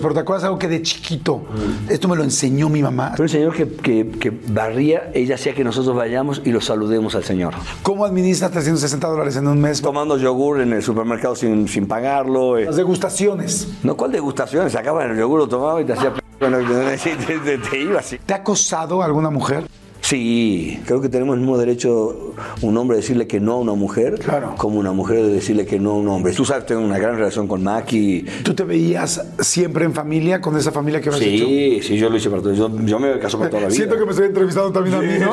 Pero te acuerdas algo que de chiquito, esto me lo enseñó mi mamá. Pero un señor que, que, que barría, ella hacía que nosotros vayamos y lo saludemos al señor. ¿Cómo administra 360 dólares en un mes? Tomando yogur en el supermercado sin, sin pagarlo. eh. Las degustaciones. No, ¿cuál degustación? Sacaba el yogur, lo tomaba y te hacía... p- Bueno, te, te- te- te iba así. ¿Te ha acosado alguna mujer? Sí, creo que tenemos el mismo derecho un hombre a decirle que no a una mujer Claro. como una mujer de decirle que no a un hombre. Tú sabes, tengo una gran relación con Maki. ¿Tú te veías siempre en familia con esa familia que habías hecho? Sí, sí, yo lo hice para todo. Yo, yo me casó para toda la vida. Siento que me estoy entrevistando también a mí, ¿no?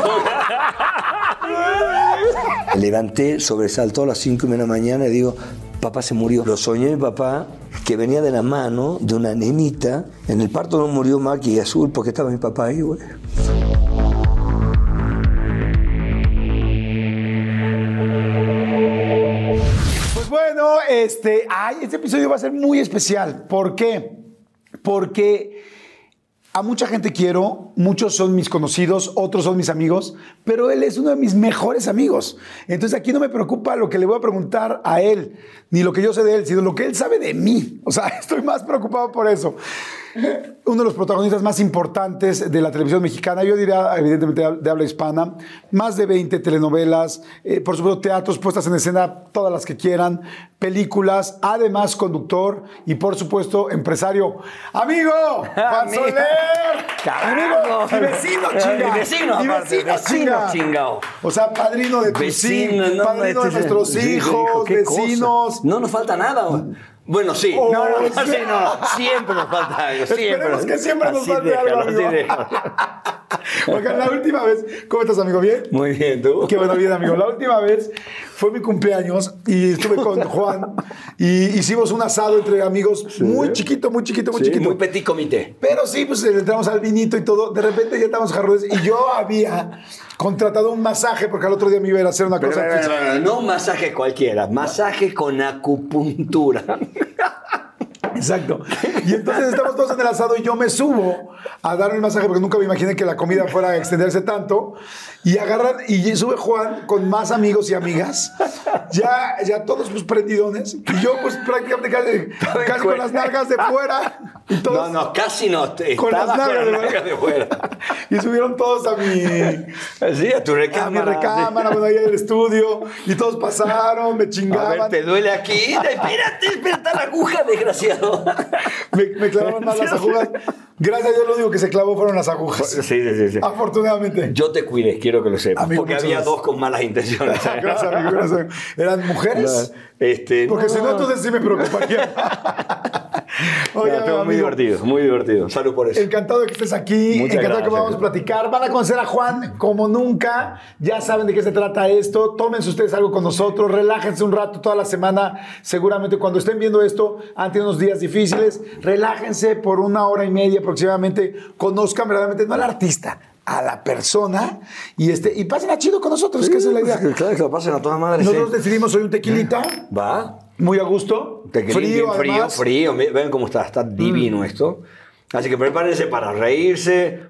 Me levanté, sobresaltó a las 5 de la mañana y digo, papá se murió. Lo soñé mi papá, que venía de la mano de una nenita. En el parto no murió Maki Azul porque estaba mi papá ahí, güey. Este, ay, este episodio va a ser muy especial. ¿Por qué? Porque a mucha gente quiero, muchos son mis conocidos, otros son mis amigos, pero él es uno de mis mejores amigos. Entonces aquí no me preocupa lo que le voy a preguntar a él, ni lo que yo sé de él, sino lo que él sabe de mí. O sea, estoy más preocupado por eso. Uno de los protagonistas más importantes de la televisión mexicana, yo diría evidentemente de habla hispana, más de 20 telenovelas, eh, por supuesto teatros, puestas en escena, todas las que quieran, películas, además conductor y por supuesto empresario. ¡Amigo! ¡Juan Soler! ¡Amigo! ¡Y vecino, chinga! Vecino, ¡Y aparte, vecino, vecino, chinga! chingao. O sea, padrino de tus Vecino, hijos, no, padrino de nuestros hijos, hijo, qué cosa. vecinos. No nos falta nada. Bueno, sí. Oh, no, no, no, sí. no. Siempre nos falta algo. Siempre. Esperemos que siempre nos falte déjalo, algo, amigo. así déjalo. Oigan, la última vez, ¿cómo estás, amigo? ¿Bien? Muy bien, tú. Qué bueno, bien, amigo. La última vez fue mi cumpleaños y estuve con Juan y hicimos un asado entre amigos muy chiquito, muy chiquito, muy Sí, chiquito. muy petit comité. Pero sí, pues entramos al vinito y todo. De repente ya estábamos jarrones y yo había contratado un masaje porque al otro día me iba a ir a hacer una Pero, cosa. pero, no masaje cualquiera, masaje con acupuntura. Exacto. Y entonces estamos todos en el asado y yo me subo a dar el masaje porque nunca me imaginé que la comida fuera a extenderse tanto. Y agarran, y sube Juan con más amigos y amigas, ya, ya todos pues prendidones. Y yo pues prácticamente casi, casi con las nalgas de fuera. Y No, todos no, casi no. con las nalgas de, nalgas de fuera. Y subieron todos a mi, Sí, a tu a mi recámara. recámara, bueno, ahí en el estudio. Y todos pasaron, me A ver, chingaban. ¿te duele aquí? Espérate, espérate la aguja, desgraciado. Me, me clavaron más las agujas. Gracias a Dios, lo único que se clavó fueron las agujas. Sí, sí, sí. Afortunadamente. Yo te cuidé, quiero que lo sepas. Amigo, porque había gracias. dos con malas intenciones. Gracias, amigo, gracias. ¿Eran mujeres? Este, Porque si no, entonces sí me preocuparía. Oye, no, muy divertido, muy divertido. Salud por eso. Encantado de que estés aquí, Muchas encantado de que podamos platicar. Van a conocer a Juan como nunca. Ya saben de qué se trata esto. Tómense ustedes algo con nosotros, relájense un rato toda la semana. Seguramente cuando estén viendo esto, han tenido unos días difíciles. Relájense por una hora y media aproximadamente. Conozcan verdaderamente, no al artista, a la persona. Y, este, y pasen a chido con nosotros, que esa es la idea. Claro que lo pasen a todas madres. Nosotros sí. decidimos hoy un tequilita, Va. muy a gusto. Tequilín bien frío, además. Mm. frío. Mi- Ven cómo está, está divino esto. Así que prepárense para reírse.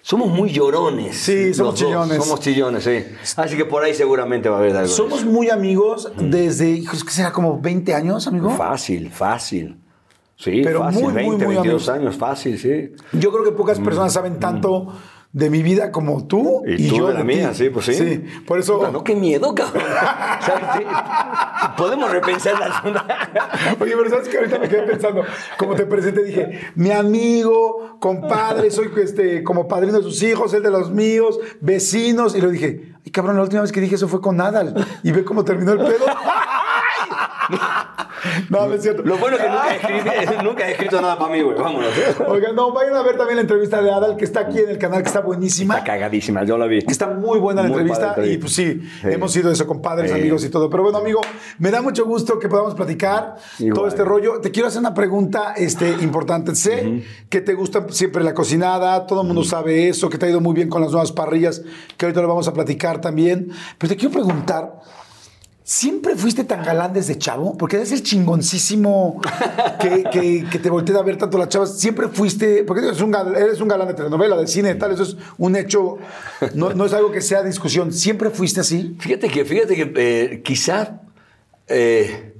Somos muy llorones. Sí, somos dos. chillones. Somos chillones, sí. Así que por ahí seguramente va a haber algo. Somos muy amigos desde, hijos, ¿qué será? Como 20 años, amigo. Fácil, fácil. Sí, Pero fácil. muy, muy, 20, muy 22 amigos. años, fácil, sí. Yo creo que pocas personas saben tanto de mi vida como tú y, y, tú yo de la mía, sí, pues sí. Sí, por eso. Puta, no, qué miedo, cabrón. ¿Sabes? Sí. Podemos repensar la Oye, pero sabes que ahorita me quedé pensando, como te presenté, dije, mi amigo, compadre, soy este, como padrino de sus hijos, él de los míos, vecinos. Y lo dije, ay, cabrón, la última vez que dije eso fue con Nadal. Y ve cómo terminó el pedo. No, no es cierto. Lo bueno es que nunca he escrito, nunca he escrito nada para mí, güey. Vámonos. Oigan, no, vayan a ver también la entrevista de Adal, que está aquí en el canal, que está buenísima. Está cagadísima, yo la vi. Está muy buena la Muy entrevista padre, y pues sí, Sí. hemos sido eso con padres, Sí. amigos y todo. Pero bueno, amigo, me da mucho gusto que podamos platicar Igual. todo este rollo. Te quiero hacer una pregunta este, importante. Sé que te gusta siempre la cocinada, todo el mundo sabe eso, que te ha ido muy bien con las nuevas parrillas, que ahorita lo vamos a platicar también. Pero te quiero preguntar, ¿Siempre fuiste tan galán desde chavo? Porque eres el chingoncísimo que, te volteé a ver tanto las chavas. Siempre fuiste, porque eres un, gal- eres un galán de telenovela, de cine, tal, eso es un hecho, no, es algo que sea discusión. ¿Siempre fuiste así? Fíjate que, fíjate que eh, quizás eh,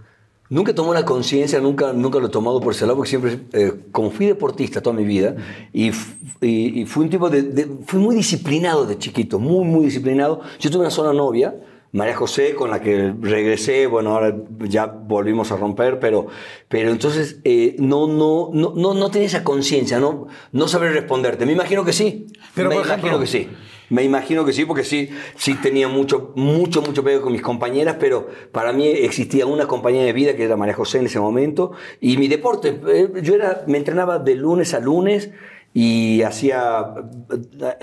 nunca tomó la conciencia, nunca, nunca lo he tomado por ese lado, porque siempre, eh, como fui deportista toda mi vida, y fui un tipo de, de- fui muy disciplinado de chiquito, muy, muy disciplinado. Yo tuve una sola novia, María José, con la que regresé, bueno, ahora ya volvimos a romper, pero, pero entonces eh, no, no, no, no, no tenía esa conciencia, no, no saber responderte. Me imagino que sí, Pero, me por imagino ejemplo- que sí. Me imagino que sí, porque sí, sí tenía mucho, mucho, mucho pego con mis compañeras, pero para mí existía una compañera de vida que era María José en ese momento. Y mi deporte, eh, yo era, me entrenaba de lunes a lunes y hacía,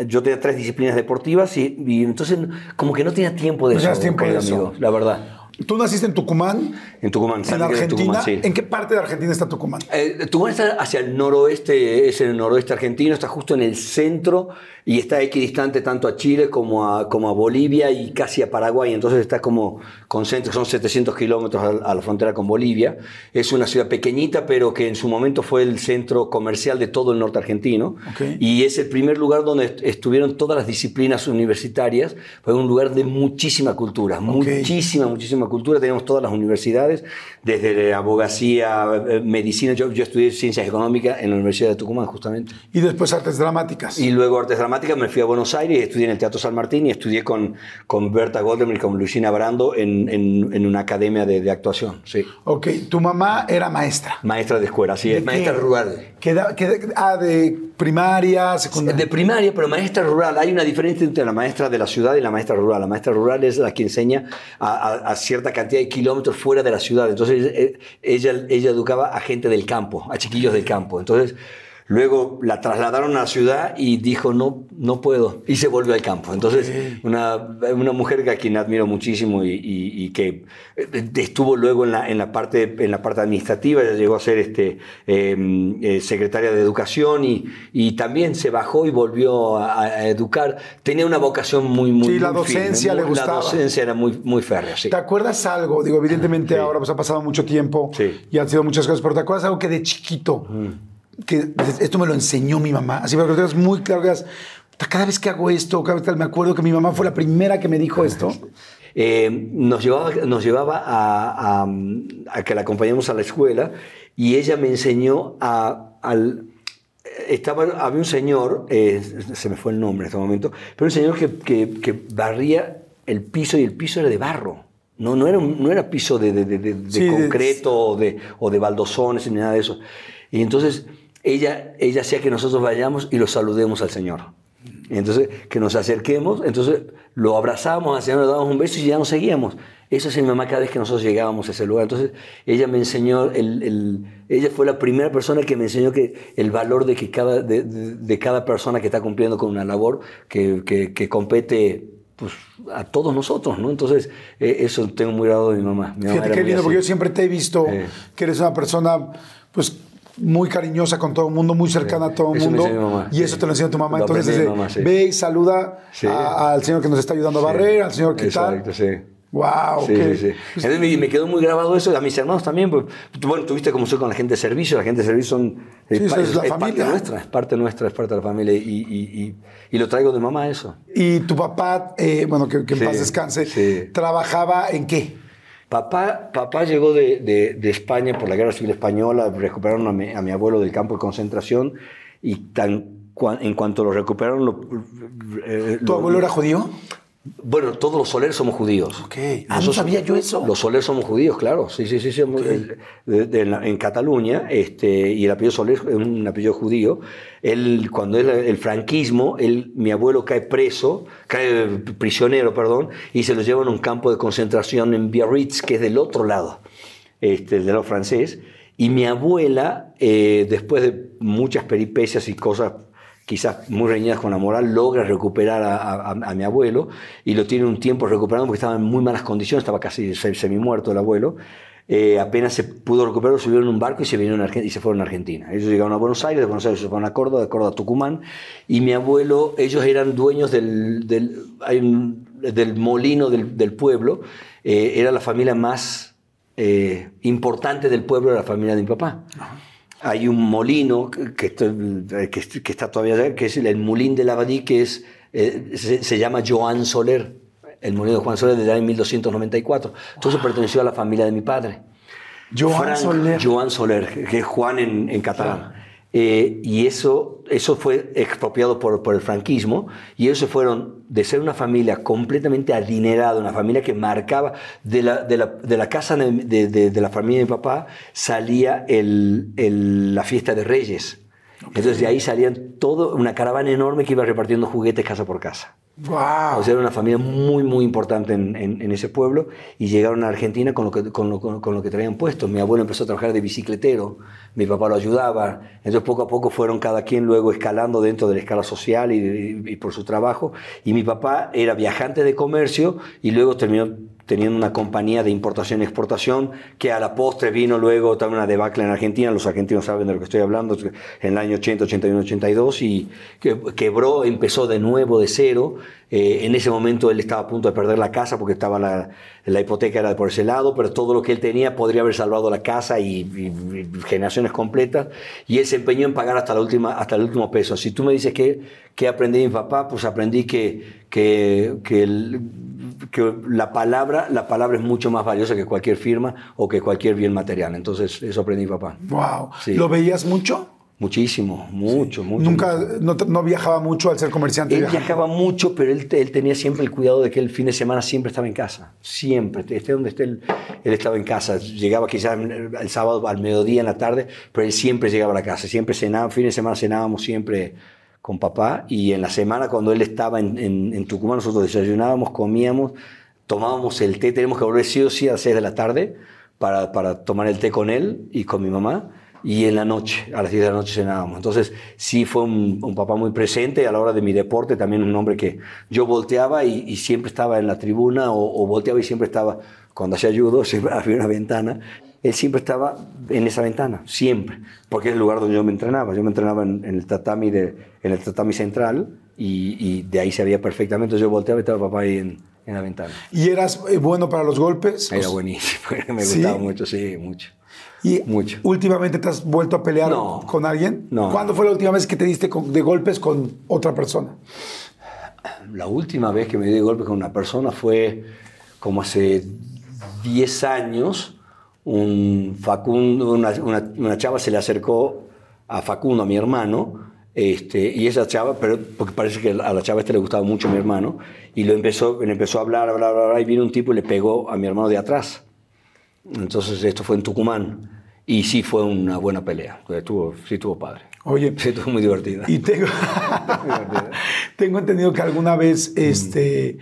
yo tenía tres disciplinas deportivas y, y entonces como que no tenía tiempo de No eso, tiempo de eso. amigo, la verdad. Tú naciste en Tucumán, En Tucumán, en Argentina. Tucumán, sí. ¿En qué parte de Argentina está Tucumán? Eh, Tucumán está hacia el noroeste, es el noroeste argentino, está justo en el centro y está equidistante tanto a Chile como a, como a Bolivia y casi a Paraguay. Entonces está como concéntrico, son 700 kilómetros a, a la frontera con Bolivia. Es una ciudad pequeñita, pero que en su momento fue el centro comercial de todo el norte argentino. Ok. Y es el primer lugar donde est- estuvieron todas las disciplinas universitarias. Fue un lugar de muchísima cultura, muchísima, muchísima cultura. Tenemos todas las universidades, desde abogacía, eh, medicina. Yo, yo estudié ciencias económicas en la Universidad de Tucumán, justamente. Y después artes dramáticas. Y luego artes dramáticas, me fui a Buenos Aires estudié en el Teatro San Martín y estudié con, con Berta Goldemir y con Lucina Brando en, en- en una academia de, de actuación. Sí. Ok, tu mamá era maestra. Maestra de escuela, sí, ¿De es maestra rural. ¿Qué da- qué da- ah, de primaria, secundaria. De primaria, pero maestra rural. Hay una diferencia entre la maestra de la ciudad y la maestra rural. La maestra rural es la que enseña a, a- a cierta cantidad de kilómetros fuera de la ciudad. Entonces, eh, ella, ella educaba a gente del campo, a chiquillos del campo. Entonces, luego la trasladaron a la ciudad y dijo, no, no puedo. Y se volvió al campo. Entonces, una, una mujer a quien admiro muchísimo y, y- y que eh, estuvo luego en la, en la, parte, en la parte administrativa. Ella llegó a ser este, eh, eh, secretaria de Educación y, y también se bajó y volvió a, a educar. Tenía una vocación muy, muy Sí, la muy firme, docencia le muy- gustaba. La docencia era muy, muy férrea, sí. ¿Te acuerdas algo? Digo, evidentemente Sí. ahora pues ha pasado mucho tiempo Sí. y han sido muchas cosas, pero ¿te acuerdas algo que de chiquito, que esto me lo enseñó mi mamá? Así para que lo tengas muy claro, que digas, "Puta, cada vez que hago esto, cada vez que me acuerdo que mi mamá fue la primera que me dijo esto. Eh, nos llevaba, nos llevaba a, a- a que la acompañemos a la escuela y ella me enseñó a, al... Estaba, había un señor, eh, se me fue el nombre en este momento, pero un señor que, que- que barría el piso y el piso era de barro. No, no, era, no era piso de, de- de- de- de Sí, de- concreto o, de, o de baldosones ni nada de eso. Y entonces ella, ella hacía que nosotros vayamos y lo saludemos al Señor. Y entonces, que nos acerquemos, entonces lo abrazamos al Señor, le dábamos un beso y ya nos seguíamos. Eso hacía mi mamá cada vez que nosotros llegábamos a ese lugar. Entonces, ella me enseñó, el, el- ella fue la primera persona que me enseñó que el valor de, que cada, de, de- de cada persona que está cumpliendo con una labor que, que- que compete pues, a todos nosotros, ¿no? Entonces, eh, eso tengo muy grabado de mi mamá. Mi mamá Fíjate qué lindo, porque yo siempre te he visto que eres una persona, pues, muy cariñosa con todo el mundo, muy cercana a todo el mundo. mamá, y sí. eso te lo enseñó tu mamá. Lo Entonces, dice, mamá, sí. ve y saluda a- al señor que nos está ayudando a barrer, al señor que tal. Exacto, sí. Wow, Sí, sí, sí. Entonces me, me quedó muy grabado eso, a mis hermanos también. Pues, bueno, tuviste como soy con la gente de servicio, la gente de servicio son, Sí, pa- es la parte familia. nuestra, es parte nuestra, es parte de la familia y, y- y- y lo traigo de mamá eso. Y tu papá, eh, bueno, que, que en paz descanse, trabajaba en qué? Papá, papá llegó de, de- de España por la Guerra Civil Española, recuperaron a mi, a mi abuelo del campo de concentración y tan en cuanto lo recuperaron... Lo, eh, ¿Tu lo- abuelo era judío? Bueno, todos los soleros somos judíos. Ok. Ah, no sabía yo eso. Los soleros somos judíos, claro. Sí, sí, sí. sí, somos- el- de- de- en, la- en Cataluña, este, y el apellido Soler es un apellido judío. Él, cuando es el franquismo, él, mi abuelo cae preso, cae prisionero, perdón, y se lo llevan a un campo de concentración en Biarritz, que es del otro lado, este, del lado francés. Y mi abuela, eh, después de muchas peripecias y cosas quizás muy reñidas con la moral, logra recuperar a, mi abuelo y lo tiene un tiempo recuperando porque estaba en muy malas condiciones, estaba casi se- semi-muerto el abuelo. Eh, apenas se pudo recuperar, subieron en un barco y se, vinieron a y se fueron a Argentina. Ellos llegaron a Buenos Aires, de Buenos Aires se fueron a Córdoba, de Córdoba a Tucumán, y mi abuelo, ellos eran dueños del, del, del molino del, del pueblo, eh, era la familia más eh, importante del pueblo, era la familia de mi papá. Hay un molino que, que está- que- que está todavía allá, que es el, el Molín de Lavadí, que es, eh, se, se llama Joan Soler, el molino de Juan Soler del año 1294. Entonces perteneció a la familia de mi padre. Joan Frank Soler. Joan Soler, que es Juan en, en catalán. Eh, y eso, eso fue expropiado por, por el franquismo y ellos se fueron de ser una familia completamente adinerada, una familia que marcaba de la, de la, de la casa de, de- la familia de mi papá salía el- el- la fiesta de Reyes. Entonces de ahí salían todo, una caravana enorme que iba repartiendo juguetes casa por casa. ¡Wow! O sea, era una familia muy, muy importante en, ese pueblo y llegaron a Argentina con lo, que, con, lo, con lo que traían puesto. Mi abuelo empezó a trabajar de bicicletero, mi papá lo ayudaba. Entonces, poco a poco fueron cada quien luego escalando dentro de la escala social y por su trabajo. Y mi papá era viajante de comercio y luego terminó teniendo una compañía de importación y exportación que a la postre vino luego también una debacle en Argentina. Los argentinos saben de lo que estoy hablando, en el año 80, 81, 82 y que- quebró, empezó de nuevo, de cero. Eh, en ese momento él estaba a punto de perder la casa porque estaba la, la hipoteca era por ese lado, pero todo lo que él tenía podría haber salvado la casa y, y- y generaciones completas. Y él se empeñó en pagar hasta, la última, hasta el último peso. Si tú me dices que, que aprendí de mi papá, pues aprendí que, que, que, el- que la, palabra, la palabra es mucho más valiosa que cualquier firma o que cualquier bien material. Entonces eso aprendí papá. ¡Wow! Sí. ¿Lo veías mucho? Muchísimo, mucho, mucho. Nunca, no, no viajaba mucho al ser comerciante. Él viajaba. viajaba mucho, pero él, él tenía siempre el cuidado de que el fin de semana siempre estaba en casa. Siempre. Esté donde esté, él, él estaba en casa. Llegaba quizás el sábado al mediodía, en la tarde, pero él siempre llegaba a la casa. Siempre cenaba, fin de semana cenábamos siempre con papá. Y en la semana, cuando él estaba en, en- Tucumán, nosotros desayunábamos, comíamos, tomábamos el té. Tenemos que volver sí o sí a las 6 de la tarde para, para tomar el té con él y con mi mamá. Y en la noche, a las 10 de la noche cenábamos. Entonces, sí fue un, papá muy presente a la hora de mi deporte, también un hombre que yo volteaba y, y siempre estaba en la tribuna o, o volteaba y siempre estaba, cuando hacía judo, siempre había una ventana, él siempre estaba en esa ventana, siempre, porque es el lugar donde yo me entrenaba. Yo me entrenaba en, en el, tatami de, en el tatami central y, y de ahí se veía perfectamente. Yo volteaba y estaba papá ahí en, en la ventana. ¿Y eras eh, bueno para los golpes? Era buenísimo, me ¿Sí? gustaba mucho, sí, mucho. ¿Y Mucho. últimamente te has vuelto a pelear No. con alguien? No. ¿Cuándo fue la última vez que te diste con- de golpes con otra persona? La última vez que me di de golpe con una persona fue como hace 10 años. Un Facundo, una, una- una chava se le acercó a Facundo, a mi hermano, este, y esa chava, pero porque parece que a la chava este le gustaba mucho mi hermano, y lo empezó, le empezó a hablar, hablar, hablar, y vino un tipo y le pegó a mi hermano de atrás. Entonces esto fue en Tucumán, y sí fue una buena pelea, estuvo, sí estuvo padre. Oye, Sí, estuvo muy divertida. y tengo, tengo entendido que alguna vez este,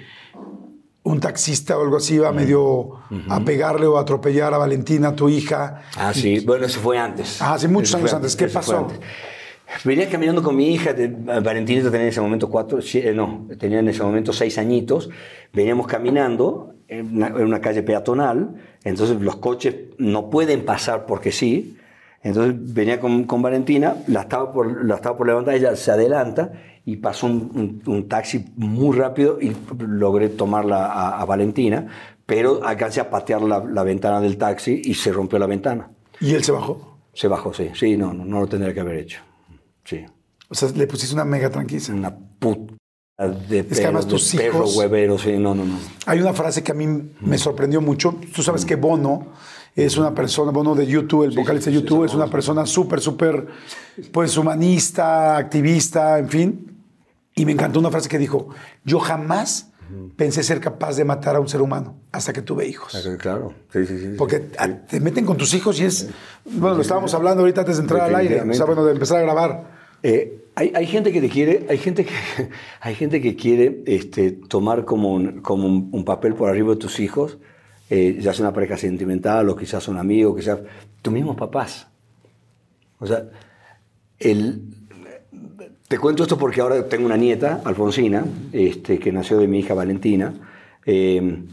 un taxista o algo así iba medio a pegarle o a atropellar a Valentina, tu hija. Ah, sí. Bueno, eso fue antes. Ah, sí, muchos Eso años antes. ¿Qué eso pasó? antes. Venía caminando con mi hija, de- Valentinita tenía en ese momento cuatro, eh, no, tenía en ese momento seis añitos. Veníamos caminando en una, en una calle peatonal, entonces los coches no pueden pasar porque sí. Entonces venía con, con Valentina, la estaba, por, la estaba por levantar, ella se adelanta y pasó un, un- un taxi muy rápido y logré tomarla a, a Valentina, pero alcancé a patear la, la ventana del taxi y se rompió la ventana. Y él se bajó. Se bajó, sí. Sí, no, no, no lo tendría que haber hecho. Sí. O sea, le pusiste una mega tranquisa. Una puta de que además de tus perro hijos- huevero, sí, no, no, no. Hay una frase que a mí me sorprendió mucho. Tú sabes que Bono Es una persona, bueno, de YouTube, el vocalista de YouTube, es una persona súper, súper, pues humanista, activista, en fin. Y me encantó una frase que dijo, yo jamás pensé ser capaz de matar a un ser humano hasta que tuve hijos. Claro, sí, sí, sí. Porque a- te meten con tus hijos y es, bueno, lo estábamos hablando ahorita antes de entrar al aire, o sea, bueno, de empezar a grabar. Eh, hay, hay gente que te quiere, hay gente que, hay gente que quiere este, tomar como, un, como un, un papel por arriba de tus hijos, eh, ya sea una pareja sentimental o quizás un amigo, quizás tus mismos papás. O sea, el, te cuento esto porque ahora tengo una nieta, Alfonsina, este, que nació de mi hija Valentina. Eh,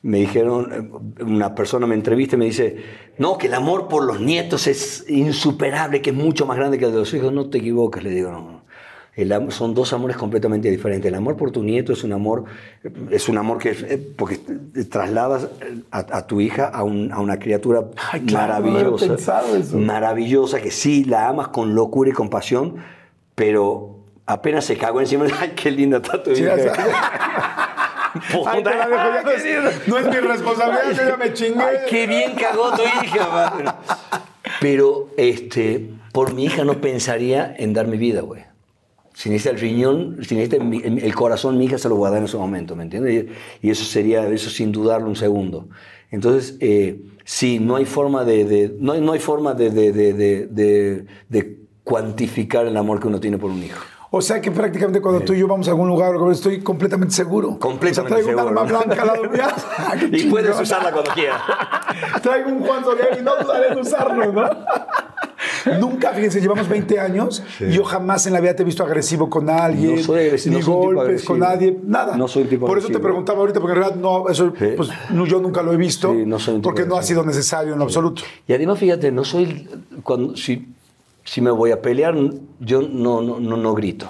me dijeron, eh, una persona me entrevista y me dice, no, que el amor por los nietos es insuperable, que es mucho más grande que el de los hijos. No te equivocas, le digo, no. El son dos amores completamente diferentes. El amor por tu nieto es un amor, es un amor que eh, porque trasladas a, a tu hija a, un- a una criatura Ay, claro, maravillosa, maravillosa, que sí la amas con locura y compasión, pero apenas se cagó encima, ay, qué linda está tu Sí, Ay, te la dejo, ya no, es, no es mi responsabilidad, yo ya me chingué. Ay, qué bien cagó tu hija. madre. Pero este, por mi hija no pensaría en dar mi vida, güey. Si necesita el riñón, si necesita el corazón, mi hija se lo voy a dar en ese momento, ¿me entiendes? Y, y eso sería, eso sin dudarlo un segundo. Entonces, eh, sí, no hay forma de, de- no, no hay forma de cuantificar el amor que uno tiene por un hijo. O sea que prácticamente cuando tú y yo vamos a algún lugar, estoy completamente seguro. Completamente o sea, traigo seguro. un arma blanca al lado mía. Y puedes usarla cuando quieras. Traigo un Juan Soler y no dudaré en usarlo, ¿no? Nunca, fíjense, llevamos 20 años y yo jamás en la vida te he visto agresivo con alguien, No soy agresivo, ni no soy golpes con nadie, nada. No soy tipo Por eso te preguntaba ahorita, porque en realidad no, eso, Sí. pues, no, yo nunca lo he visto, Sí, no soy porque no ha sido necesario en lo absoluto. Y además, fíjate, no soy. Cuando, si, si me voy a pelear, yo no, no, no, no grito.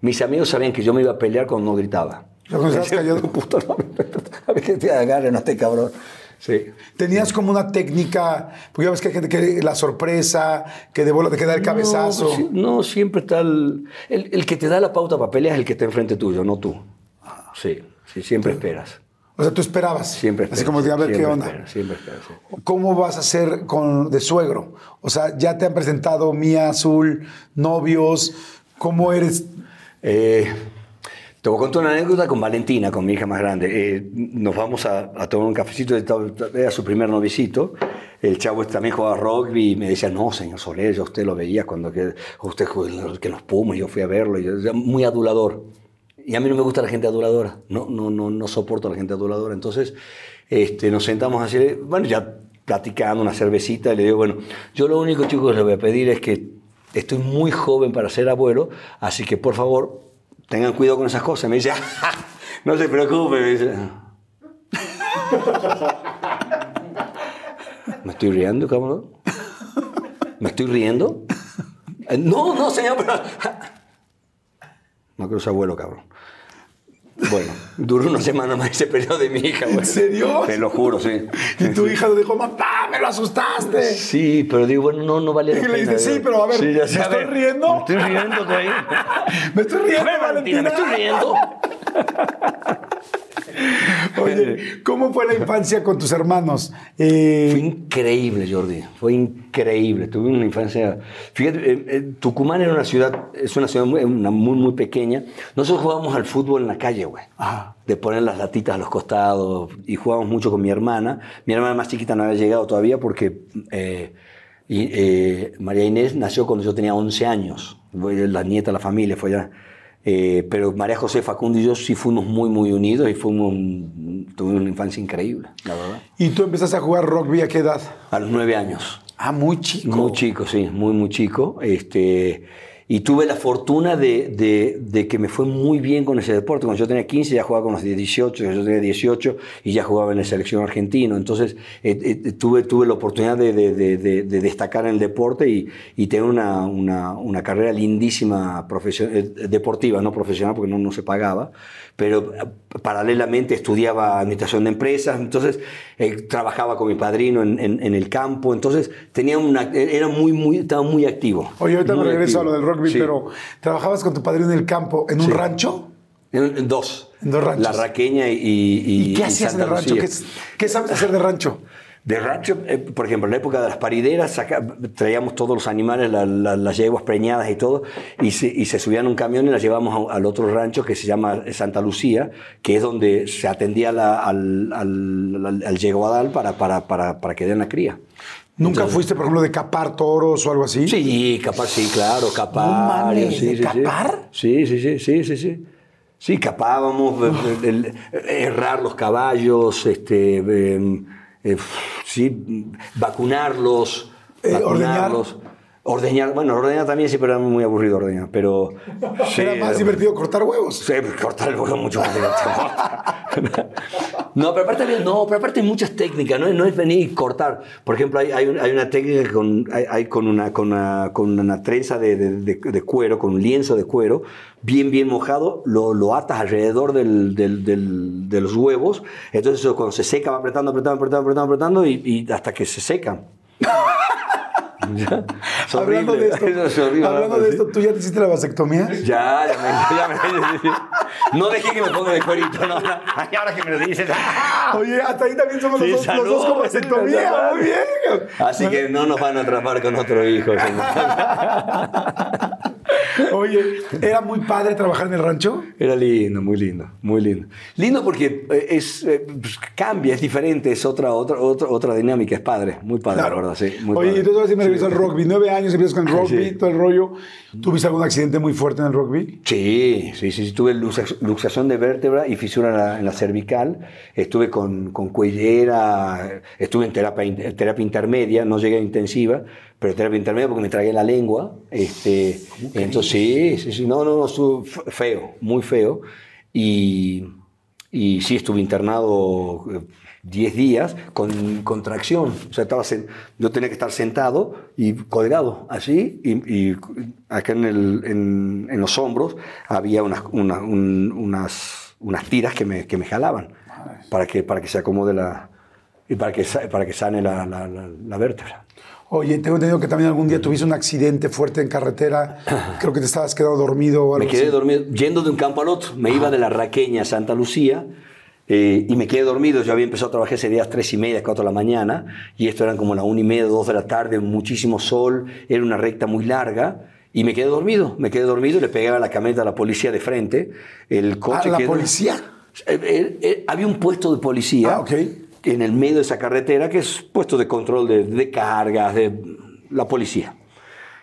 Mis amigos sabían que yo me iba a pelear cuando no gritaba. Cuando estabas callado. Puta, no, a ver que te agarre, no esté cabrón. Sí. Tenías como una técnica, porque ya ves que hay gente que la sorpresa, que de bola te queda el cabezazo. No, sí- no, siempre está el, el, el que te da la pauta para pelear es el que está enfrente tuyo, no tú. Sí, sí, siempre esperas. O sea, tú esperabas. Siempre esperas. Así como de a ver qué onda. esperas, siempre sí. ¿Cómo vas a ser con, de suegro? O sea, ya te han presentado Mía Azul, novios. ¿Cómo eres? Eh, te voy a contar una anécdota con Valentina, con mi hija más grande. Eh, nos vamos a, a tomar un cafecito, era su primer novicito. El chavo este también jugaba rugby y me decía, no, señor Soler, yo usted lo veía cuando que, usted jugó que los Pumas, yo fui a verlo, y yo- muy adulador. Y a mí no me gusta la gente aduladora, no, no, no, no soporto a la gente aduladora. Entonces este, nos sentamos así, bueno, ya platicando una cervecita, le digo, bueno, yo lo único, chicos, que les voy a pedir es que estoy muy joven para ser abuelo, así que por favor, tengan cuidado con esas cosas. Me dice, no se preocupe, me dice. ¿Me estoy riendo, cabrón? ¿Me estoy riendo? Eh, No, no, señor, pero... No creo ser abuelo, cabrón. Bueno, duró una semana más ese periodo de mi hija. güey. ¿En serio? Te lo juro, sí. Y tu hija le dijo, mamá, me lo asustaste. Sí, pero digo, bueno, no, no vale la Y le pena. dice, sí, pero a ver, ya ¿me a estoy ver, riendo? Me estoy riendo, güey. Me estoy riendo, ver, Valentina, me estoy riendo. Oye, ¿cómo fue la infancia con tus hermanos? Eh, Fue increíble, Jordi. Fue increíble. Tuve una infancia. Fíjate, eh, eh, Tucumán era una ciudad, es una ciudad muy, una muy, muy pequeña. Nosotros jugábamos al fútbol en la calle, güey. Ajá. De poner las latitas a los costados. Y jugábamos mucho con mi hermana. Mi hermana más chiquita no había llegado todavía porque eh, y, eh, María Inés nació cuando yo tenía 11 años. La nieta de la familia fue allá. Eh, pero María José, Facundo y yo sí fuimos muy, muy unidos y fuimos un- tuvimos una infancia increíble, la verdad. ¿Y tú empezaste a jugar rugby a qué edad? A los nueve años. Ah, muy chico. Muy chico, sí, muy, muy chico. Este, y tuve la fortuna de, de- de que me fue muy bien con ese deporte. Cuando yo tenía 15 ya jugaba con los de 18, yo tenía 18 y ya jugaba en la selección argentina. Entonces eh, eh, tuve, tuve la oportunidad de, de- de- de- de destacar en el deporte y, y tener una, una- una carrera lindísima eh, deportiva, no profesional porque no, no se pagaba. Pero paralelamente estudiaba administración de empresas, entonces eh, trabajaba con mi padrino en, en- en el campo, entonces tenía una, era muy, muy, estaba muy activo. Oye, ahorita me regreso a lo del rugby, Sí. pero ¿trabajabas con tu padrino en el campo en un Sí. rancho? En, en dos. En dos ranchos. La Raqueña y, y, ¿Y qué y hacías en el rancho? ¿Qué, qué sabes hacer de rancho? De rancho, eh, por ejemplo, en la época de las parideras, saca- traíamos todos los animales, la- la- las yeguas preñadas y todo, y se, y se subían a un camión y las llevamos a- al otro rancho que se llama Santa Lucía, que es donde se atendía la- al, al, al- al yeguadal para, para, para, para que den la cría. ¿Nunca fuiste, por ejemplo, de capar toros o algo así? Sí, capar, sí, claro, capar. No mames, sí, ¿de sí, capar? Sí, sí, sí, sí, sí, sí. Sí, capábamos, el- el- errar los caballos, este, em, eh, sí, vacunarlos, Eh, vacunarlos. Ordeñar, bueno, ordeñar también sí, pero era muy aburrido ordeñar, pero... sí, Era más divertido cortar huevos. Sí, cortar el huevo mucho más divertido. No, pero aparte, no, pero aparte hay muchas técnicas, no es, no es venir y cortar. Por ejemplo, hay, hay, un- hay una técnica con, hay, hay con, una, con, una, con una trenza de, de- de- de cuero, con un lienzo de cuero, bien, bien mojado, lo, lo atas alrededor del, del- del- de los huevos. Entonces, cuando se seca, va apretando, apretando, apretando, apretando, apretando y, y hasta que se secan. Hablando de esto, es hablando de Sí. esto, ¿tú ya te hiciste la vasectomía? Ya, ya me, ya me- No dejé que me ponga de cuerito, no. no. Ay, ahora que me lo dices. ¡ah! Oye, hasta ahí también somos Sí, los, dos, los dos con vasectomía. Muy bien. Así que no nos van a atrapar con otro hijo. Oye, ¿era muy padre trabajar en el rancho? Era lindo, muy lindo, muy lindo. Lindo porque eh, es, eh, pues, cambia, es diferente, es otra, otra, otra, otra dinámica, es padre, muy padre, la verdad, sí. Muy Oye, padre. y entonces ahora sí me regreso al rugby. Nueve años empiezas con el rugby, Sí. todo el rollo. ¿Tuviste algún accidente muy fuerte en el rugby? Sí, sí, sí, sí, tuve luxa- luxación de vértebra y fisura en la, en la cervical. Estuve con, con cuellera, estuve en terapia, terapia intermedia, no llegué a intensiva, pero terapia intermedia porque me tragué la lengua. Este, entonces, sí, sí, sí, no, no, no, estuvo feo, muy feo. Y, y sí, estuve internado eh, 10 días con contracción. O sea, estaba yo tenía que estar sentado y colgado así, y, y acá en, el- en- en los hombros había unas, una- un- unas, unas tiras que me, que me jalaban para que, para que se acomode la. y para que, para que sane la, la- la- la vértebra. Oye, tengo entendido que también algún día tuviste un accidente fuerte en carretera. Creo que te estabas quedado dormido o algo Me quedé así. dormido, yendo de un campo al otro. Me iba de la Raqueña a Santa Lucía eh, y me quedé dormido. Yo había empezado a trabajar ese día a las 3 y media, 4 de la mañana, y esto eran como las 1 y media, 2 de la tarde, muchísimo sol, era una recta muy larga. Y me quedé dormido, me quedé dormido le pegaba la camioneta a la policía de frente. El coche ¿A la quedó- policía? Eh, eh, eh, había un puesto de policía Ah, ok. en el medio de esa carretera que es puesto de control de, de cargas, de la policía.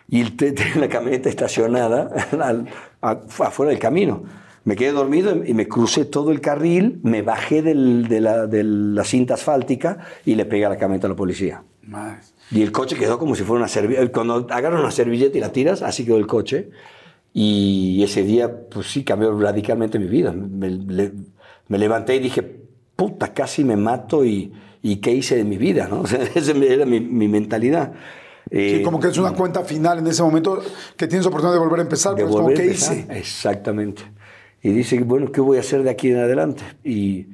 Y el- la camioneta estacionada al- a- afuera del camino. Me quedé dormido y me crucé todo el carril, me bajé del- de, la, de la cinta asfáltica y le pegué a la camioneta a la policía. Madre. Y el coche quedó como si fuera una servilleta. Cuando agarras una servilleta y la tiras, así quedó el coche. Y ese día, pues sí, cambió radicalmente mi vida. Me, le- me levanté y dije, puta, casi me mato y, y ¿qué hice de mi vida? ¿no? O sea, esa era mi, mi mentalidad. Sí, Eh, como que es una cuenta final en ese momento que tienes oportunidad de volver a empezar. de Pero es como, volver a ¿qué empezar. hice? Exactamente. Y dice, bueno, ¿qué voy a hacer de aquí en adelante? Y,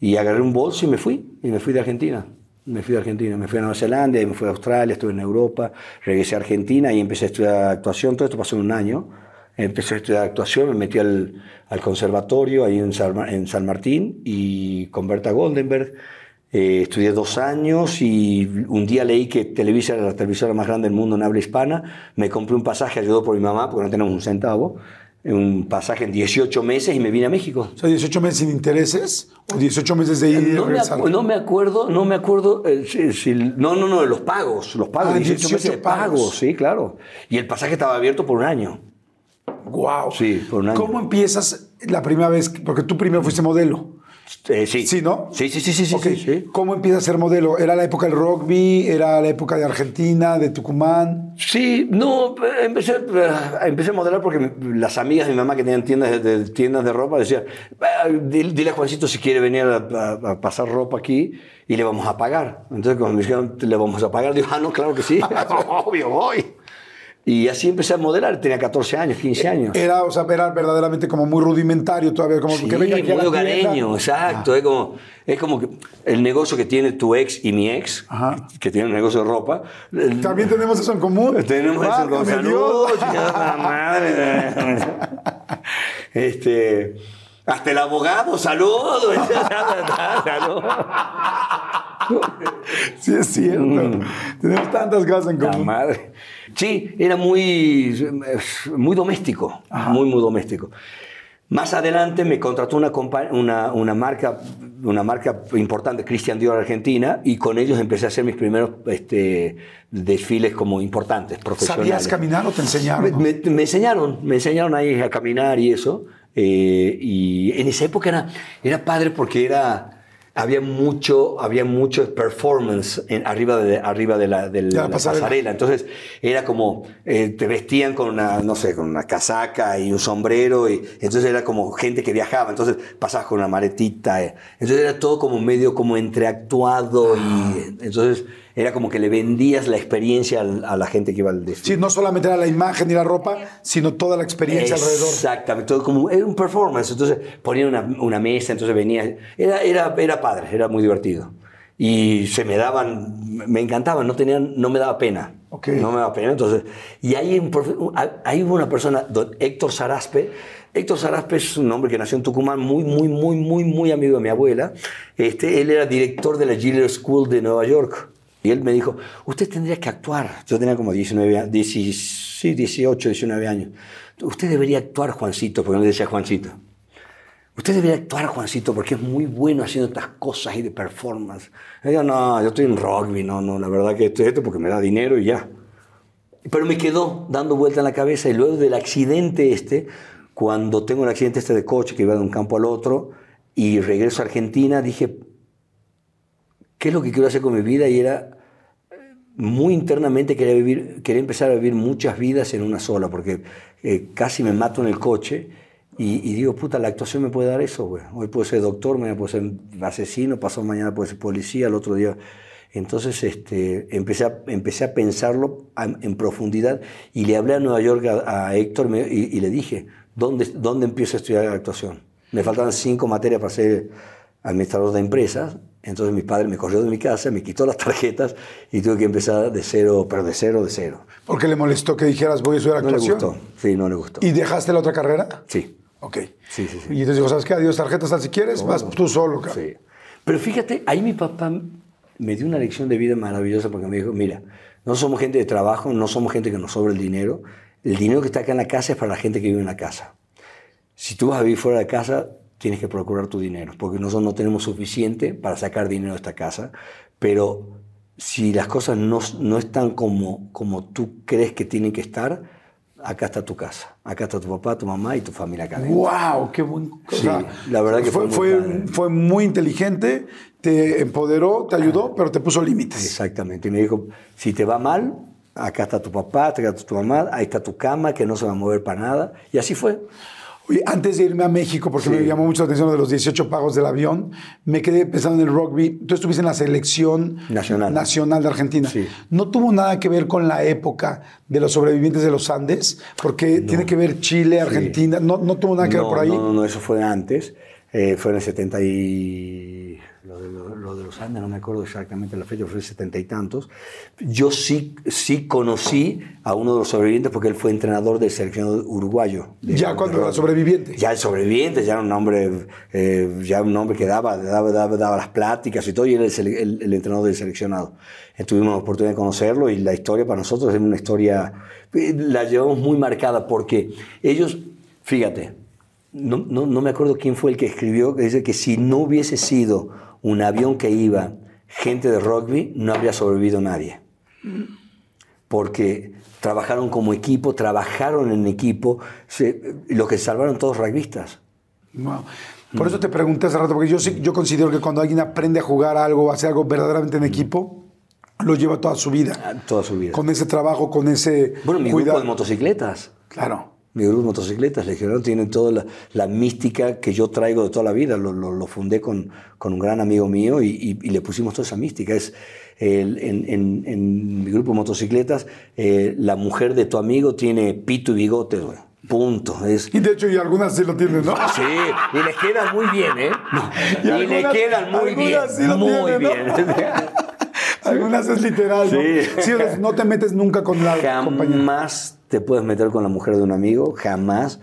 y agarré un bolso y me fui. Y me fui de Argentina. Me fui de Argentina. Me fui a Nueva Zelanda, me fui a Australia, estuve en Europa, regresé a Argentina y empecé a estudiar actuación. Todo esto pasó en un año. Empecé a estudiar actuación, me metí al, al conservatorio ahí en San, en San Martín y con Berta Goldenberg. Eh, estudié dos años y un día leí que Televisa era la televisora más grande del mundo en habla hispana. Me compré un pasaje ayudado por mi mamá porque no tenemos un centavo. Un pasaje en 18 meses y me vine a México. O sea, 18 meses sin intereses o 18 meses de ir y No me, regresar. acu- no me acuerdo, no me acuerdo, eh, si- si- no, no, no, los pagos, los pagos, Ah, 18, 18 meses de pagos. pagos, sí, claro. Y el pasaje estaba abierto por un año. Wow. Sí, por un año. ¿Cómo empiezas la primera vez? Porque tú primero fuiste modelo. Eh, sí. Sí, ¿no? Sí, sí, sí, sí, sí, sí, sí. ¿Cómo empiezas a ser modelo? ¿Era la época del rugby? ¿Era la época de Argentina, de Tucumán? Sí, no, empecé, eh, empecé a modelar porque las amigas de mi mamá que tenían tiendas de, de- tiendas de ropa decían, "Ah, dile, dile a Juancito si quiere venir a, a- a pasar ropa aquí y le vamos a pagar. Entonces cuando me dijeron, le vamos a pagar, digo, ah, no, claro que sí, obvio, voy. Y así empecé a modelar, tenía 14 años, 15 años. Era, o sea, era verdaderamente como muy rudimentario todavía, como Sí, que venga aquí muy hogareño, exacto. Es, como, es como que el negocio que tiene tu ex y mi ex, Ajá. que tiene un negocio de ropa. También tenemos eso en común. Tenemos eso Dios. chingada madre. Este, hasta el abogado, saludos. Saludos. Sí, es cierto. Mm. Tenemos tantas cosas en La común. madre. Sí, era muy, muy doméstico, muy, muy doméstico. Más adelante me contrató una, una, una marca, una marca importante, Christian Dior Argentina, y con ellos empecé a hacer mis primeros este, desfiles como importantes, profesionales. ¿Sabías caminar o te enseñaron? Me, me- me enseñaron, me enseñaron ahí a caminar y eso. eh, y en esa época era, era padre porque era, había mucho, había mucho performance en, arriba, de, arriba de la, de la la pasarela. pasarela. Entonces era como, eh, te vestían con una, no sé, con una casaca y un sombrero. Y, entonces era como gente que viajaba. Entonces pasabas con una maletita. eh. Entonces era todo como medio como entreactuado. Y entonces era como que le vendías la experiencia a la gente que iba al desfile. Sí, no solamente era la imagen y la ropa, sino toda la experiencia alrededor. Exactamente, todo como era un performance. Entonces ponían una, una mesa, entonces venía. Era, era, era padre, era muy divertido. Y se me daban, me encantaban, no, tenían, no me daba pena. Ok. No me daba pena. Entonces, y ahí, ahí hubo una persona, don Héctor Saraspe. Héctor Saraspe es un hombre que nació en Tucumán, muy, muy, muy, muy, muy amigo de mi abuela. Este, él era director de la Giller School de Nueva York. Y él me dijo, usted tendría que actuar. Yo tenía como 19, años, 10 sí, 18, 19 años. Usted debería actuar, Juancito, porque no le decía Juancito. Usted debería actuar, Juancito, porque es muy bueno haciendo estas cosas y de performance. Y yo, no, yo estoy en rugby, no, no, la verdad que estoy esto porque me da dinero y ya. Pero me quedó dando vuelta en la cabeza y luego del accidente este, cuando tengo el accidente este de coche que iba de un campo al otro y regreso a Argentina, dije, ¿qué es lo que quiero hacer con mi vida? Y era muy internamente quería vivir, quería empezar a vivir muchas vidas en una sola, porque eh, casi me mato en el coche y, digo, puta, la actuación me puede dar eso, güey. Hoy puedo ser doctor, mañana puedo ser asesino, pasado mañana puedo ser policía, el otro día. Entonces este, empecé, a, empecé a pensarlo en profundidad y le hablé a Nueva York a, Héctor me- y, le dije, ¿dónde, ¿dónde empiezo a estudiar actuación? Me faltaban cinco materias para ser administrador de empresas. Entonces mi padre me corrió de mi casa, me quitó las tarjetas y tuve que empezar de cero, pero de cero, de cero. Porque le molestó que dijeras voy a estudiar No le actuación. gustó, sí, no le gustó. ¿Y dejaste la otra carrera? Sí, Ok. Sí, sí, sí. Y entonces dijo, ¿sabes qué? Adiós, tarjetas, tal si quieres, vas tú solo, cabrón. sí. Pero fíjate, ahí mi papá me dio una lección de vida maravillosa porque me dijo, mira, no somos gente de trabajo, no somos gente que nos sobra el dinero. El dinero que está acá en la casa es para la gente que vive en la casa. Si tú vas a vivir fuera de casa, tienes que procurar tu dinero, porque nosotros no tenemos suficiente para sacar dinero de esta casa, pero si las cosas no, no están como, como tú crees que tienen que estar, acá está tu casa, acá está tu papá, tu mamá y tu familia acá adentro. ¡Wow! ¡Qué buen! o Sí, la verdad que fue fue, muy padre. fue muy inteligente, te empoderó, te ayudó, pero te puso límites. Exactamente, y me dijo, si te va mal, acá está tu papá, acá está tu mamá, ahí está tu cama, que no se va a mover para nada, y así fue. Oye, antes de irme a México, porque me llamó mucho la atención lo de los 18 pagos del avión, me quedé pensando en el rugby. Tú estuviste en la selección Nacional. nacional de Argentina. Sí. ¿No tuvo nada que ver con la época de los sobrevivientes de los Andes? Porque tiene que ver Chile, Argentina. ¿No, no tuvo nada que ver por ahí? No, no, no, eso fue antes. Eh, fue en el 70 y... Lo de, lo- lo de los Andes, no me acuerdo exactamente la fecha, fue 70 y tantos. Yo sí, sí conocí a uno de los sobrevivientes porque él fue entrenador del seleccionado uruguayo. de- Ya cuando era sobreviviente. Ya el sobreviviente, ya un hombre, eh, ya un hombre que daba, daba, daba, daba las pláticas y todo, y él es el, el- el entrenador del seleccionado. Eh, Tuvimos la oportunidad de conocerlo y la historia para nosotros es una historia, eh, la llevamos muy marcada porque ellos, fíjate, no, no, no me acuerdo quién fue el que escribió, que dice que si no hubiese sido un avión que iba gente de rugby, no habría sobrevivido nadie porque trabajaron como equipo, trabajaron en equipo, se, los que salvaron todos rugbyistas. Wow. Por eso te pregunté hace rato, porque yo, yo considero que cuando alguien aprende a jugar algo, a hacer algo verdaderamente en equipo, lo lleva toda su vida. Ah, Toda su vida. Con ese trabajo, con ese Bueno, mi cuidado. grupo de motocicletas. Claro. Mi grupo de motocicletas, Legionarios, tienen toda la, la mística que yo traigo de toda la vida. Lo, lo- lo fundé con, con un gran amigo mío y, y- y le pusimos toda esa mística. Es el- en, en- en mi grupo de motocicletas, eh, la mujer de tu amigo tiene pito y bigote, güey. Punto. Es, Y de hecho, y algunas sí lo tienen, ¿no? Sí, y les quedan muy bien, ¿eh? Y Y, le quedan muy bien. sí lo muy tienen, ¿no? bien. Algunas es literal, ¿no? Sí. Sí, o sea, no te metes nunca con la compañera. Te puedes meter con la mujer de un amigo, jamás.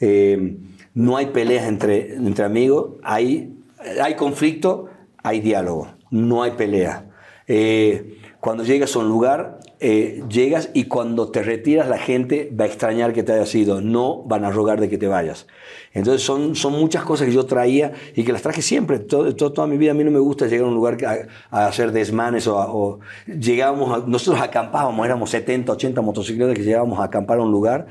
Eh, no hay peleas entre, entre amigos, hay, hay conflicto, hay diálogo. no hay pelea. Eh, cuando llegas a un lugar, eh, llegas y cuando te retiras la gente va a extrañar que te hayas ido, no van a rogar de que te vayas. Entonces son, son muchas cosas que yo traía y que las traje siempre, todo, toda mi vida. A mí no me gusta llegar a un lugar a, hacer desmanes o, llegábamos, nosotros acampábamos, éramos 70, 80 motocicletas que llegábamos a acampar a un lugar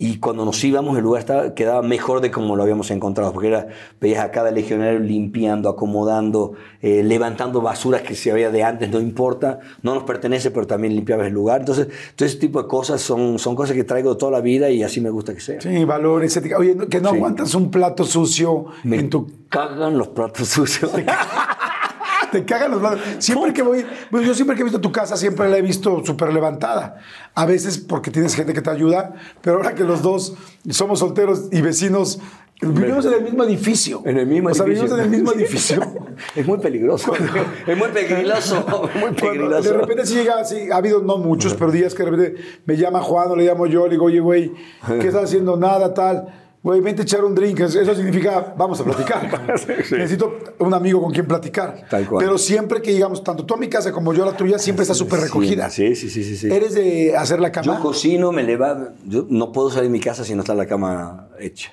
y cuando nos íbamos, el lugar estaba, quedaba mejor de como lo habíamos encontrado, porque era, veías a cada legionario limpiando, acomodando, eh, levantando basuras que se había de antes, no importa, no nos pertenece, pero también limpiabas el lugar. Entonces, todo ese tipo de cosas son, son cosas que traigo toda la vida y así me gusta que sea. Sí, valores, ética. Oye, que no aguantas un plato sucio me en tu... cagan los platos sucios. te cagan los platos. Siempre que voy, yo siempre que he visto tu casa, siempre la he visto súper levantada. A veces porque tienes gente que te ayuda, pero ahora que los dos somos solteros y vecinos, vivimos en el mismo edificio. En el mismo o sea, edificio. vivimos en el mismo edificio. es muy peligroso. es muy peligroso. Muy peligroso. de repente sí llega, sí, ha habido no muchos, pero días que de repente me llama Juan o le llamo yo, le digo, oye, güey, ¿qué estás haciendo? Nada, tal güey, vente a echar un drink. Eso significa, vamos a platicar. Necesito un amigo con quien platicar. Tal cual. Pero siempre que llegamos, tanto tú a mi casa como yo a la tuya, siempre está súper recogida. Sí, sí, sí, sí, ¿Eres de hacer la cama? Yo cocino, me levanto. Yo no puedo salir de mi casa si no está la cama hecha.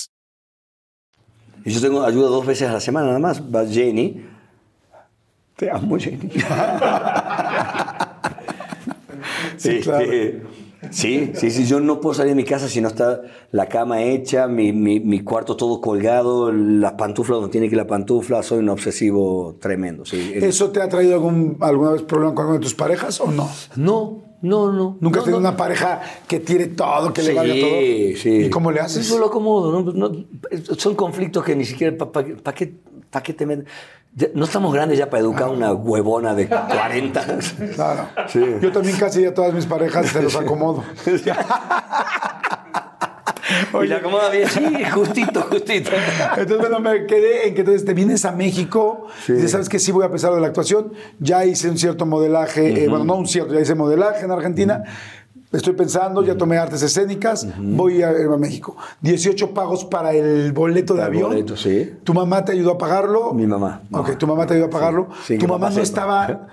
Y yo tengo ayuda dos veces a la semana nada más. Va Jenny. Te amo, Jenny. sí, claro. sí, sí, sí, Yo no puedo salir de mi casa si no está la cama hecha, mi, mi, mi cuarto todo colgado, las pantuflas donde tiene que ir la pantufla. Soy un obsesivo tremendo. Sí. ¿Eso te ha traído algún, alguna vez problema con alguna de tus parejas o no? No, no, no. ¿Nunca has tenido una pareja que tiene todo, que le vale todo? Sí, sí. ¿Y cómo le haces? Eso lo acomodo. ¿no? son conflictos que ni siquiera. ¿Para qué, pa qué te meten? No estamos grandes ya para educar a una huevona de 40. Claro. Sí. Yo también casi a todas mis parejas se los acomodo. y la acomoda bien, sí, justito, justito. Entonces, bueno, me quedé en que entonces te vienes a México, y dices, sabes que sí voy a pesar de la actuación, ya hice un cierto modelaje, eh, bueno, no un cierto, ya hice modelaje en Argentina. Estoy pensando, ya tomé artes escénicas, voy a, a, México. 18 pagos para el boleto de avión. Boleto, sí. ¿Tu mamá te ayudó a pagarlo? Mi mamá. Ok, tu mamá te ayudó a pagarlo. Sí, ¿Tu mamá no estaba,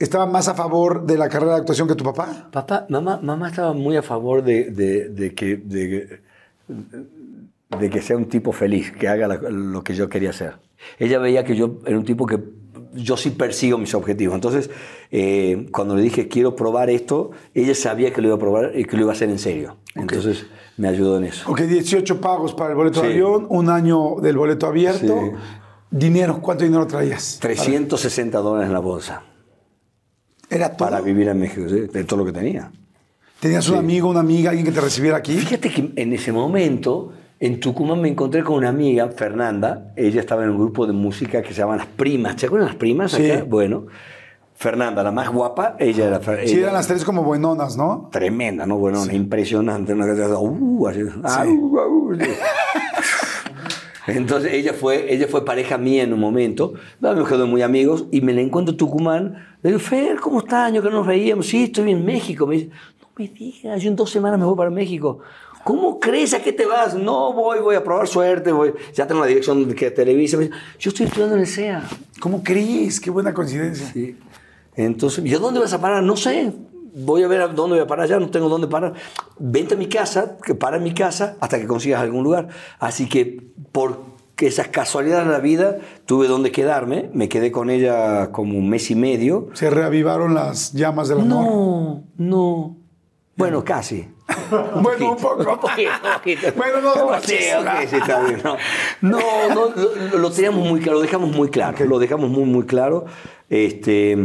estaba más a favor de la carrera de actuación que tu papá? Papá, mamá, mamá estaba muy a favor de, de, de que... De, de que sea un tipo feliz, que haga lo que yo quería hacer. Ella veía que yo era un tipo que yo sí persigo mis objetivos. Entonces, eh, cuando le dije quiero probar esto, ella sabía que lo iba a probar y que lo iba a hacer en serio. Entonces, me ayudó en eso. Ok, 18 pagos para el boleto de avión, un año del boleto abierto. Dinero, ¿cuánto dinero traías? 360 dólares en la bolsa. ¿Era todo? Para vivir en México, ¿sí? de todo lo que tenía. ¿Tenías un amigo, una amiga, alguien que te recibiera aquí? Fíjate que en ese momento, en Tucumán me encontré con una amiga, Fernanda. Ella estaba en un grupo de música que se llaman Las Primas. ¿Te acuerdas de Las Primas? Sí. Acá? Bueno. Fernanda, la más guapa, ella era... Sí, eran las tres como buenonas, ¿no? Tremenda, ¿no? Buenona, sí. impresionante. Una uh, así, ah, uh, uh, Entonces ella fue, ella fue pareja mía en un momento, me quedó muy amigos y me la encuentro en Tucumán. Le digo, Fer, ¿cómo está? Año que nos veíamos. Sí, estoy en México. Me dice, me digas, yo en dos semanas me voy para México. ¿Cómo crees? ¿A qué te vas? No voy, voy a probar suerte, voy. Ya tengo la dirección que televisa. Yo estoy estudiando en el SEA. ¿Cómo crees? Qué buena coincidencia. Sí. Entonces, ¿yo dónde vas a parar? No sé. Voy a ver a dónde voy a parar ya, no tengo dónde parar. Vente a mi casa, que para en mi casa hasta que consigas algún lugar. Así que por esas casualidades de la vida tuve donde quedarme, me quedé con ella como un mes y medio. ¿Se reavivaron las llamas del amor? No, no. Bueno, casi. bueno, un poco. Un poquito, un poquito. Bueno, no, no, sí, ok, sí, está bien. No, no, no, lo, lo teníamos muy claro, lo dejamos muy claro, lo dejamos muy, muy claro. Este,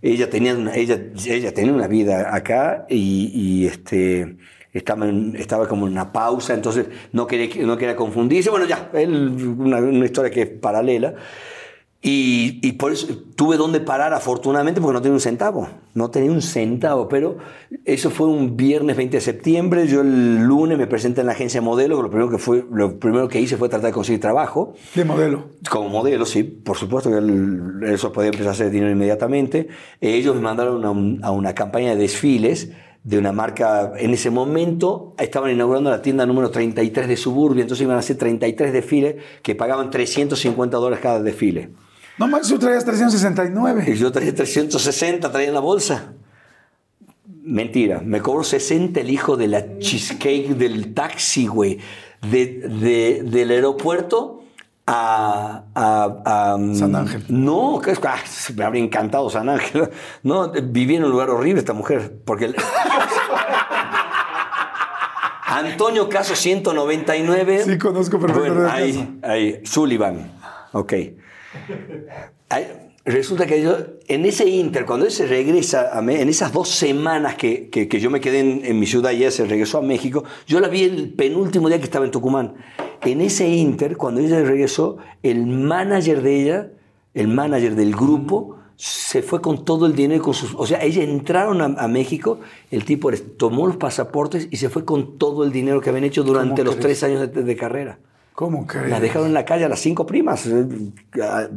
ella, tenía una, ella, ella tenía una vida acá y, y este, estaba, en- estaba como en una pausa, entonces no quería, no quería confundirse. Bueno, ya, él, una, una historia que es paralela. Y, y por eso tuve donde parar, afortunadamente, porque no tenía un centavo. No tenía un centavo, pero eso fue un viernes 20 de septiembre. Yo el lunes me presenté en la agencia de modelo, que lo primero que, fue, lo primero que hice fue tratar de conseguir trabajo. De modelo. Como modelo, sí, por supuesto que el- eso podía empezar a hacer dinero inmediatamente. Ellos me mandaron a, un- a una campaña de desfiles de una marca, en ese momento estaban inaugurando la tienda número 33 de Suburbia, entonces iban a hacer 33 desfiles que pagaban 350 dólares cada desfile. No manches, tú traías Y 369. yo traía 360, traía en la bolsa. Mentira, me cobró 60 el hijo de la cheesecake del taxi, güey. De, de- del aeropuerto a, a- a, mm, San Ángel. No, que ah, me habría encantado San Ángel. No, vivía en un lugar horrible esta mujer. Porque. el- Antonio Caso 199. Sí, conozco perfectamente Bueno, ahí, ahí, Sullivan. Ok. Resulta que yo, en ese inter, cuando él se regresa, a en esas dos semanas que, que- que yo me quedé en, en mi ciudad y ella se regresó a México, yo la vi el penúltimo día que estaba en Tucumán. En ese inter, cuando ella regresó, el manager de ella, el manager del grupo, se fue con todo el dinero con sus... O sea, ellas entraron a, a México, el tipo les tomó los pasaportes y se fue con todo el dinero que habían hecho durante ¿Cómo los crees? tres años de- de carrera. ¿Cómo crees? Las dejaron en la calle a las cinco primas. Eh,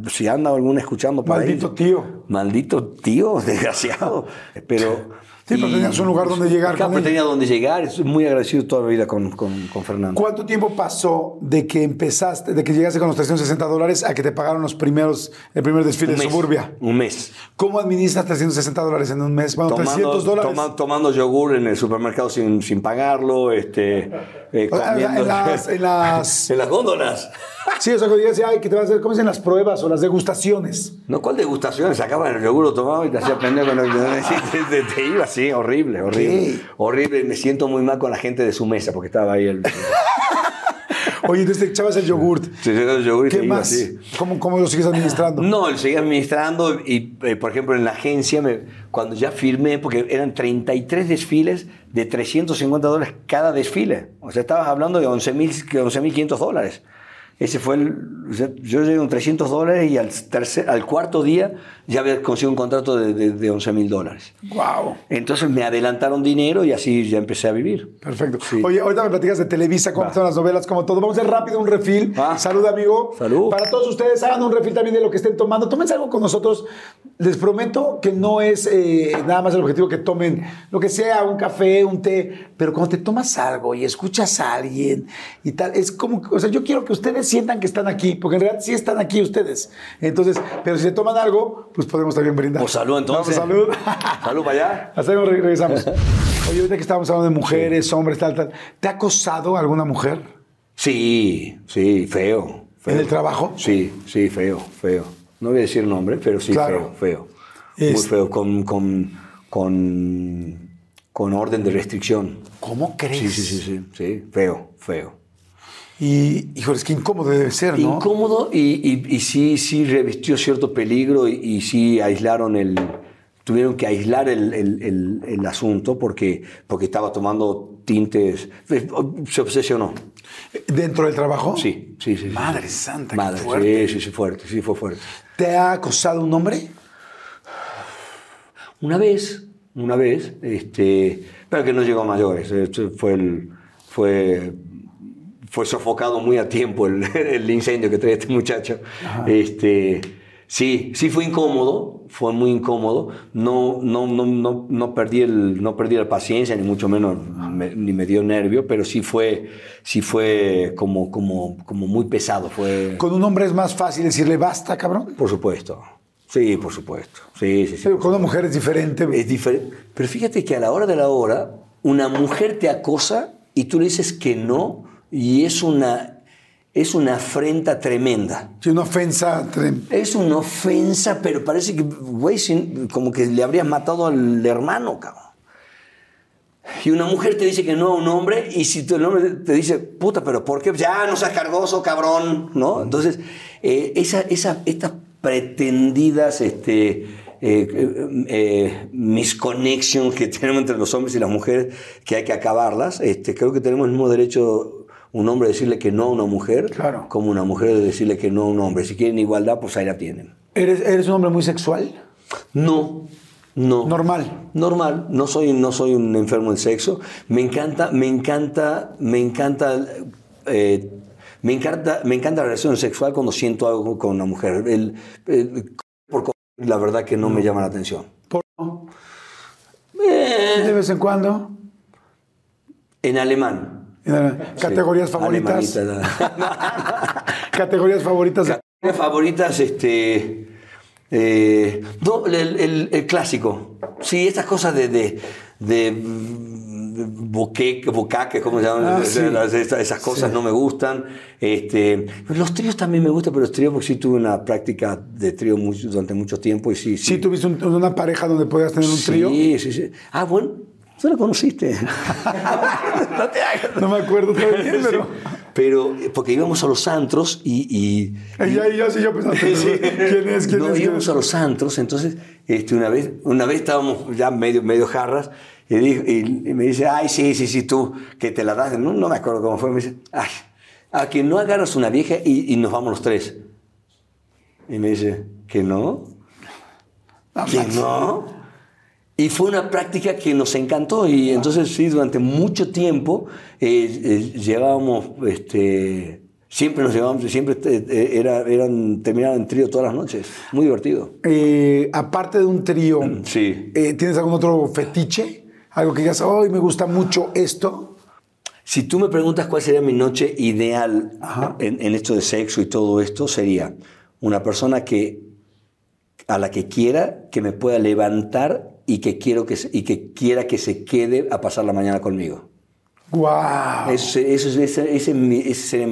Si anda alguna escuchando por ahí. Maldito tío. Maldito tío, desgraciado. Pero. Sí, pero tenías un lugar donde llegar Claro, con pero ella. tenía donde llegar. Estoy muy agradecido toda la vida con, con, con Fernando. ¿Cuánto tiempo pasó de que empezaste, de que llegaste con los 360 dólares a que te pagaron los primeros, el primer desfile de Suburbia? Un mes. ¿Cómo administras 360 dólares en un mes? Bueno, 300 dólares. toma- tomando yogur en el supermercado sin, sin pagarlo, este, eh, en la- comiendo en las- en las- en las góndolas. Sí, o sea, cuando digas, ay, que te vas a hacer, ¿cómo dicen las pruebas o las degustaciones? No, ¿cuál degustación? Sacaban el yogur, lo tomaba y te hacía pendejo. no, te, te- te iba así, horrible, horrible. ¿Qué? Horrible. Me siento muy mal con la gente de su mesa porque estaba ahí el. Oye, entonces te echabas el yogurt. se sacaba el yogur y ¿Qué más? así. ¿Cómo, ¿Cómo lo sigues administrando? No, lo seguí administrando y, eh, por ejemplo, en la agencia, me- cuando ya firmé, porque eran 33 desfiles de 350 dólares cada desfile. O sea, estabas hablando de 11.000 11.500 dólares. Ese fue el. yo llegué con 300 dólares y al, tercer, al cuarto día ya había conseguido un contrato de, de, de 11.000 dólares. Wow. Entonces me adelantaron dinero y así ya empecé a vivir. Perfecto. Sí. Oye, ahorita me platicas de Televisa, cómo están las novelas, como todo. Vamos a hacer rápido un refil. Ah. Salud, amigo. Salud. Para todos ustedes, hagan un refil también de lo que estén tomando. Tómense algo con nosotros. Les prometo que no es eh, nada más el objetivo que tomen lo que sea, un café, un té. Pero cuando te tomas algo y escuchas a alguien y tal, es como, o sea, yo quiero que ustedes sientan que están aquí, porque en realidad sí están aquí ustedes. Entonces, pero si se toman algo, pues podemos también brindar. Pues salud entonces. Vamos, salud. Salud para allá. Hasta luego, re- regresamos. Oye, ahorita que estábamos hablando de mujeres, hombres, tal, tal. ¿Te ha acosado alguna mujer Sí, sí, feo. feo. en el trabajo? Sí, sí, feo, feo. No voy a decir nombre, pero sí, Claro. feo, feo. Muy feo, con, con, con, con orden de restricción. ¿Cómo crees? Sí, sí, sí, sí, sí, feo, feo. Y, híjole, es que incómodo debe ser, ¿no? Incómodo y, y, y sí, sí revistió cierto peligro y, y sí aislaron el... Tuvieron que aislar el, el- el- el asunto porque, porque estaba tomando tintes... Se obsesionó. ¿Dentro del trabajo? Sí, sí, sí. sí. Madre santa, qué Madre, fuerte. sí, sí, sí, fuerte, sí, fue fuerte. ¿Te ha acosado un hombre? Una vez, una vez, este, pero que no llegó a mayores. Este fue, el, fue, fue sofocado muy a tiempo el, el incendio que traía este muchacho. Este, Sí, sí fue incómodo, fue muy incómodo. No, no, no, no, no, perdí, el, no perdí la paciencia, ni mucho menos me- ni me dio nervio, pero sí fue, sí fue como, como, como muy pesado. Fue, Con un hombre es más fácil decirle basta, cabrón. por supuesto. Sí, por supuesto. Sí, sí, sí. Pero con una mujer es diferente. Es diferente. Pero fíjate que a la hora de la hora, una mujer te acosa y tú le dices que no, y es una, es una afrenta tremenda. Sí, una ofensa. trem- Es una ofensa, pero parece que, güey, como que le habrías matado al hermano, cabrón. Y una mujer te dice que no a un hombre, y si tu- el hombre te dice, puta, pero ¿por qué? Ya, no seas cargoso, cabrón, ¿no? Entonces, eh, esa, esa, estas pretendidas este, eh, eh, eh, misconnections que tenemos entre los hombres y las mujeres, que hay que acabarlas, este, creo que tenemos el mismo derecho un hombre decirle que no a una mujer, Claro. como una mujer de decirle que no a un hombre. Si quieren igualdad, pues ahí la tienen. ¿Eres, ¿Eres un hombre muy sexual? No, no. Normal. Normal, no soy, no soy un enfermo del sexo. Me encanta, me encanta, me encanta, eh, me encanta, me encanta la relación sexual cuando siento algo con una mujer. El, el- por la verdad que no me llama la atención. Por- Eh, De vez en cuando. en alemán. Categorías Sí, favoritas. Categorías favoritas. Mis favoritas, este. eh, no, el, el- el clásico. Sí, estas cosas de. de, de mm, boqueque, bocaque, ¿cómo se llaman? Ah, sí. esas, esas cosas no me gustan. Este, los tríos también me gustan, pero los tríos, porque sí tuve una práctica de trío durante mucho tiempo y sí. Sí, tuviste un- una pareja donde podías tener un trío. Sí, sí, sí. Ah, bueno, tú la conociste. no te hagas. No me acuerdo todavía, Sí. pero. Pero, eh, porque íbamos a los antros y- y Y yo sí, yo pensaba, ¿quién es? ¿Quién no, es? íbamos a los antros, entonces este, una, vez, una vez estábamos ya medio, medio jarras y, dijo- y- y me dice, ay, sí, sí, sí, tú, que te la das. No, no me acuerdo cómo fue. Me dice, ay, a que no agarras una vieja y, y nos vamos los tres. Y me dice, ¿que no? Ah, ¿Que no? Y fue una práctica que nos encantó y entonces sí, durante mucho tiempo eh, eh, llevábamos, este, siempre nos llevábamos, siempre eh, era, eran, terminaban en trío todas las noches, muy divertido. Eh, aparte de un trío, Sí. eh, ¿tienes algún otro fetiche? Algo que digas, hoy me gusta mucho esto. Si tú me preguntas cuál sería mi noche ideal en, en esto de sexo y todo esto, sería una persona que a la que quiera que me pueda levantar y que, quiero que, se- y que quiera que se quede a pasar la mañana conmigo. ¡Guau! Ese, eso es- ese, ese es mi- ese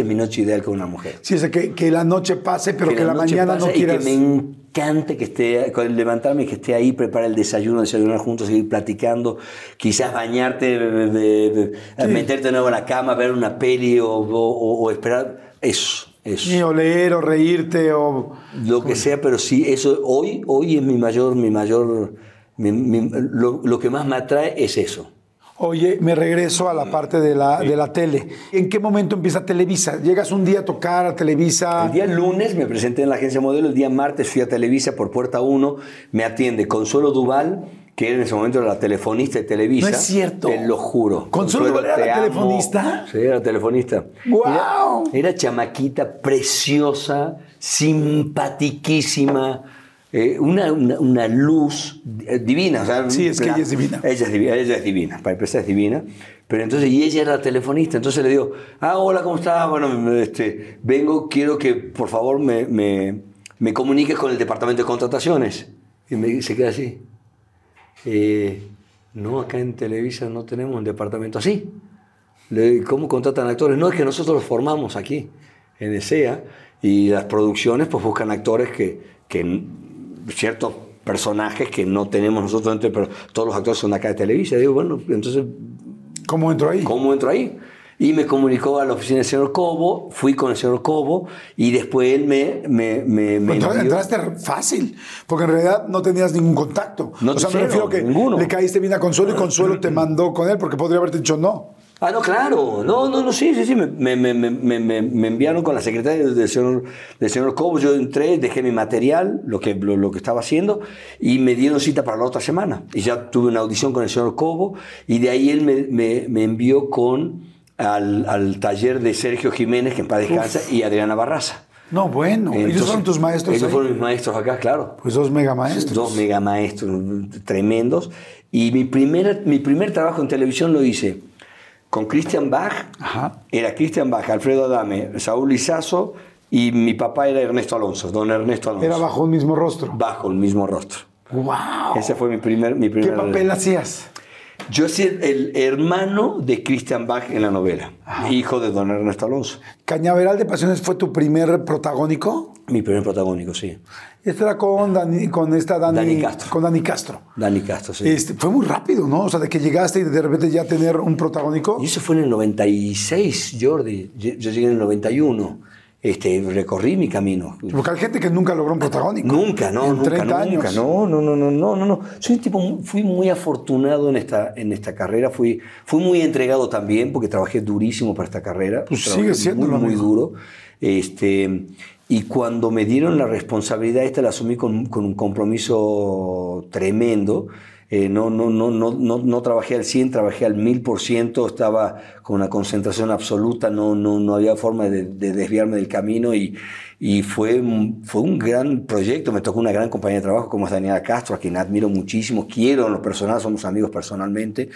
es mi noche ideal con una mujer. Sí, es que, que la noche pase, pero que, la, noche mañana no pase y quieras. que me encante que esté, levantarme que esté ahí, preparar el desayuno, desayunar juntos, seguir platicando, quizás bañarte, de- de- de- meterte de nuevo en la cama, ver una peli o, o- o- o esperar. Eso, eso. Sí, o leer, o reírte, o. Lo que sea, pero sí, eso hoy, hoy es mi mayor, mi mayor, mi- mi- lo, lo que más me atrae es eso. Oye, me regreso a la parte de la, de la tele. ¿En qué momento empieza Televisa? ¿Llegas un día a tocar a Televisa? El día lunes me presenté en la agencia modelo, el día martes fui a Televisa por puerta 1, me atiende Consuelo Duval, que era en ese momento la telefonista de Televisa. No es cierto. Te lo juro. ¿Consuelo Duval era la telefonista? Sí, era telefonista. ¡Guau! Era, era chamaquita, preciosa, simpatiquísima. eh, una, una- una luz divina. o sea, Sí, es que la- ella es divina. Ella es divina, ella es divina, para empezar es divina. Pero entonces, y ella era la telefonista, entonces le digo, ah, hola, ¿cómo estás? Bueno, este, vengo, quiero que por favor me, me, me comuniques con el departamento de contrataciones. Y me, se queda así. "Eh, no, acá en Televisa no tenemos un departamento así. ¿Cómo contratan actores? No, es que nosotros los formamos aquí, en ESEA, y las producciones pues buscan actores que, que ciertos personajes que no tenemos nosotros pero todos los actores son de acá de Televisa. Y digo, bueno, entonces, ¿Cómo entro ahí? ¿cómo entro ahí? Y me comunicó a la oficina del señor Cobo, fui con el señor Cobo, y después él me, me, me, me envió- entraste fácil, porque en realidad no tenías ningún contacto. No, o sea, me refiero que ninguno. le caíste bien a Consuelo y Consuelo te mandó con él, porque podría haberte dicho no. Ah, no, claro. No, no, no, sí, sí, sí. Me, me, me, me, enviaron con la secretaria del señor, del señor Cobo. Yo entré, dejé mi material, lo que, lo, lo que estaba haciendo, y me dieron cita para la otra semana. Y ya tuve una audición con el señor Cobo, y de ahí él me, me, me envió con al, al taller de Sergio Jiménez, que en paz descansa, y Adriana Barraza. No, bueno. ¿Ellos fueron tus maestros? Ellos ahí? fueron mis maestros acá, claro. Pues dos mega maestros. Dos mega maestros tremendos. Y mi primer, mi primer trabajo en televisión lo hice con Christian Bach. Ajá. Era Christian Bach, Alfredo Adame, Saúl Lizazo y mi papá era Ernesto Alonso, don Ernesto Alonso. Era bajo un mismo rostro. Bajo el mismo rostro. ¡Wow! Ese fue mi primer... Mi ¿Qué primer papel hacías? Yo soy el hermano de Christian Bach en la novela, hijo de don Ernesto Alonso. ¿Cañaveral de Pasiones fue tu primer protagónico? Mi primer protagónico, sí. Este era con, Dani, con esta Dani, Dani Castro. Con Dani Castro. Dani Castro, sí. Este, fue muy rápido, ¿no? O sea, de que llegaste y de repente ya tener un protagónico. Y eso fue en el 96, Jordi. Yo yo llegué en el 91. Este, recorrí mi camino. Porque hay gente que nunca logró un protagónico. Nunca, no, En nunca, 30 nunca. años. No, no, no, no, no, no. Soy un tipo, fui muy afortunado en esta, en esta carrera. Fui, fui muy entregado también porque trabajé durísimo para esta carrera. Pues sigue siéndolo, muy, muy duro. Este, y cuando me dieron la responsabilidad esta la asumí con, con un compromiso tremendo. Eh, no, no, no, no, no, no trabajé al 100, trabajé al 1000%, estaba con una concentración absoluta, no, no, no había forma de, de desviarme del camino y, y fue, fue un gran proyecto. Me tocó una gran compañía de trabajo como es Daniela Castro, a quien admiro muchísimo, quiero en lo personal, somos amigos personalmente.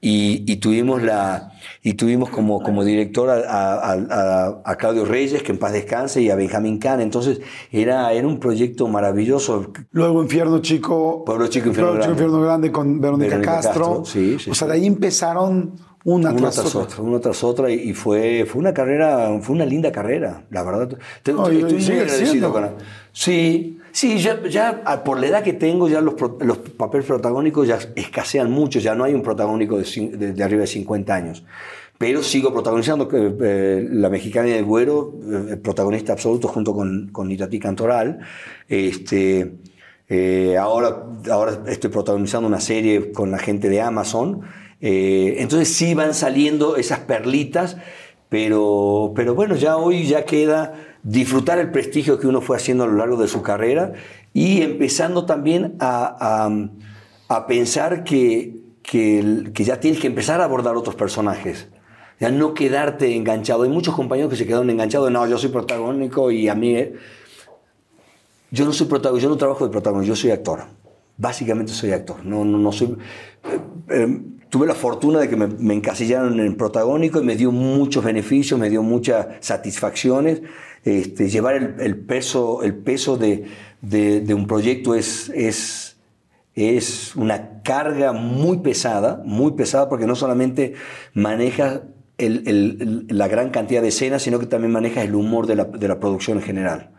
Y, y tuvimos, la, y tuvimos como, como director a, a- a- a Claudio Reyes, que en paz descanse, y a Benjamín Kahn. Entonces era, era un proyecto maravilloso. Luego Infierno Chico. Pueblo Chico, Infierno Pueblo Chico, Grande. Infierno Grande con Verónica, Verónica Castro. Castro, sí, sí, o sea, de ahí empezaron una, Una tras, tras otra. otra, una tras otra, y fue, fue una carrera, fue una linda carrera, la verdad. Te- No, y- estoy muy agradecido con Sí, sí, ya, ya ah, por la edad que tengo, ya los, los papeles protagónicos ya escasean mucho, ya no hay un protagónico de, de- de arriba de 50 años. Pero sigo protagonizando que, eh, La Mexicana y el Güero, eh, protagonista absoluto junto con, con Itatí Cantoral. Este, eh, ahora, ahora estoy protagonizando una serie con la gente de Amazon. Eh, entonces sí van saliendo esas perlitas, pero, pero bueno, ya hoy ya queda disfrutar el prestigio que uno fue haciendo a lo largo de su carrera y empezando también a, a- pensar que, que, ya tienes que empezar a abordar otros personajes. Ya no quedarte enganchado. Hay muchos compañeros que se quedaron enganchados. No, yo soy protagónico y a mí... eh, yo no soy protagonista, yo no trabajo de protagonista, yo soy actor. Básicamente soy actor. No, no, no soy. eh, tuve la fortuna de que me, encasillaron en protagónico y me dio muchos beneficios, me dio muchas satisfacciones. Este, llevar el, el peso, el peso de, un proyecto es, es, es una carga muy pesada, muy pesada, porque no solamente manejas el- el- el- la gran cantidad de escenas, sino que también manejas el humor de la, de la producción en general.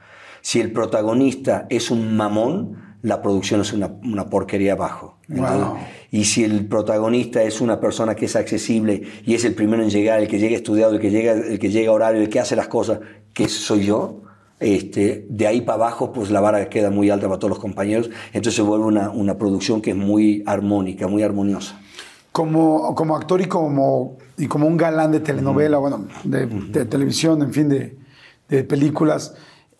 Si el protagonista es un mamón, la producción es una, una porquería abajo. Wow. Y si el protagonista es una persona que es accesible y es el primero en llegar, el que llega estudiado, el que llega, el que llega a horario, el que hace las cosas, que soy yo, este, de ahí para abajo, pues la vara queda muy alta para todos los compañeros. Entonces se vuelve una, una producción que es muy armónica, muy armoniosa. Como, como actor y como, y como un galán de telenovela, bueno, de, de televisión, en fin, de, de películas,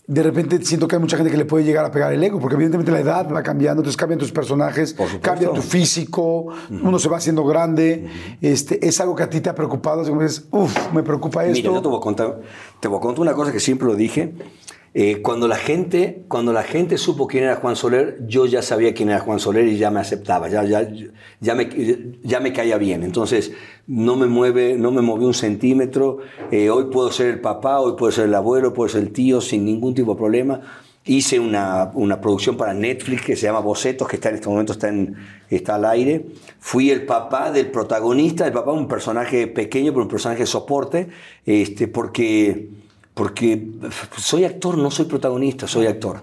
de repente siento que hay mucha gente que le puede llegar a pegar el ego, porque evidentemente la edad va cambiando, entonces cambian tus personajes, cambia tu físico, uno se va haciendo grande. este, ¿Es algo que a ti te ha preocupado? Así como dices, uff, me preocupa esto. Mira, yo te voy a contar, te voy a contar una cosa que siempre lo dije. Eh, cuando, la gente, cuando la gente supo quién era Juan Soler, yo ya sabía quién era Juan Soler y ya me aceptaba, ya, ya, ya, me, ya me caía bien. Entonces, no me mueve, no me movió un centímetro. Eh, hoy puedo ser el papá, hoy puedo ser el abuelo, puedo ser el tío sin ningún tipo de problema. Hice una, una producción para Netflix que se llama Bocetos, que está en este momento está, en, está al aire. Fui el papá del protagonista, el papá un personaje pequeño, pero un personaje de soporte, este, porque, porque soy actor, no soy protagonista, soy actor.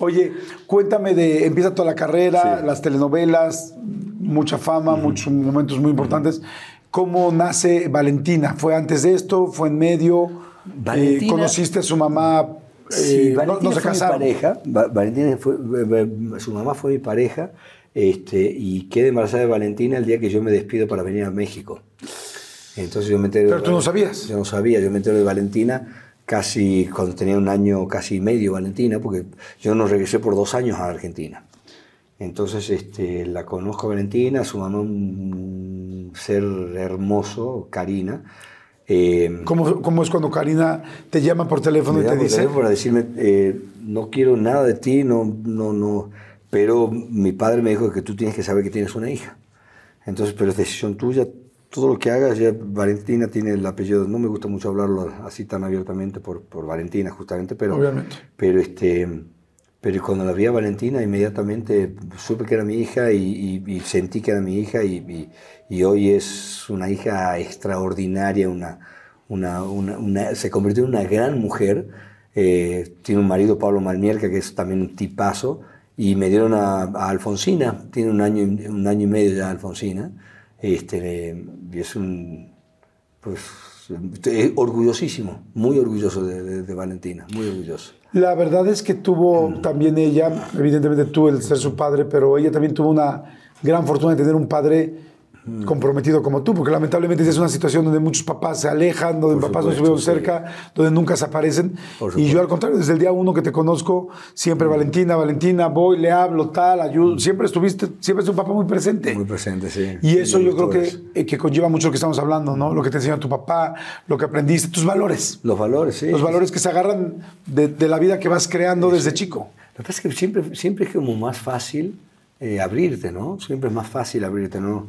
Oye, cuéntame de, empieza toda la carrera, Sí. las telenovelas, mucha fama, muchos momentos muy importantes. ¿Cómo nace Valentina? ¿Fue antes de esto? ¿Fue en medio? Valentina- Eh, ¿Conociste a su mamá? Sí, Eh, no- Valentina no, se fue casaron. mi pareja. Va- Valentina fue, eh, su mamá fue mi pareja este, y quedé embarazada de Valentina el día que yo me despido para venir a México. Entonces yo me enteré. Pero tú no sabías. Yo no sabía, yo me enteré de Valentina casi cuando tenía un año casi medio Valentina, porque yo no regresé por dos años a Argentina. Entonces este, la conozco a Valentina, su mamá un ser hermoso, Karina, Eh, ¿Cómo, cómo es cuando Karina te llama por teléfono me y te dice? para decirme, eh, no quiero nada de ti, no, no, no. Pero mi padre me dijo que tú tienes que saber que tienes una hija. Entonces, pero es decisión tuya. Todo lo que hagas, ya Valentina tiene el apellido. No me gusta mucho hablarlo así tan abiertamente por, por Valentina, justamente, pero. Obviamente. Pero este. Pero cuando la vi a Valentina, inmediatamente supe que era mi hija y, y- y sentí que era mi hija y, y- hoy es una hija extraordinaria, una, una, una- una- se convirtió en una gran mujer. Eh, tiene un marido, Pablo Malmierca, que es también un tipazo, y me dieron a, a Alfonsina, tiene un año, un año y medio ya Alfonsina, este, es un, pues, estoy orgullosísimo, muy orgulloso de, de- de Valentina, muy orgulloso. La verdad es que tuvo también ella, evidentemente tú el ser su padre, pero ella también tuvo una gran fortuna de tener un padre comprometido como tú, porque lamentablemente es una situación donde muchos papás se alejan, donde Por papás no se ven sí. cerca, donde nunca se aparecen. Y yo al contrario, desde el día uno que te conozco, siempre Valentina, Valentina, voy, le hablo, tal, ayudo, siempre estuviste, siempre es un papá muy presente. Muy presente, sí. Y eso yo creo que, eh, que conlleva mucho lo que estamos hablando, ¿no? Lo que te enseñó tu papá, lo que aprendiste, tus valores. Los valores, sí. Los valores que se agarran de, de la vida que vas creando desde chico. Lo que pasa es que siempre, siempre es como más fácil eh, abrirte, ¿no? Siempre es más fácil abrirte, ¿no?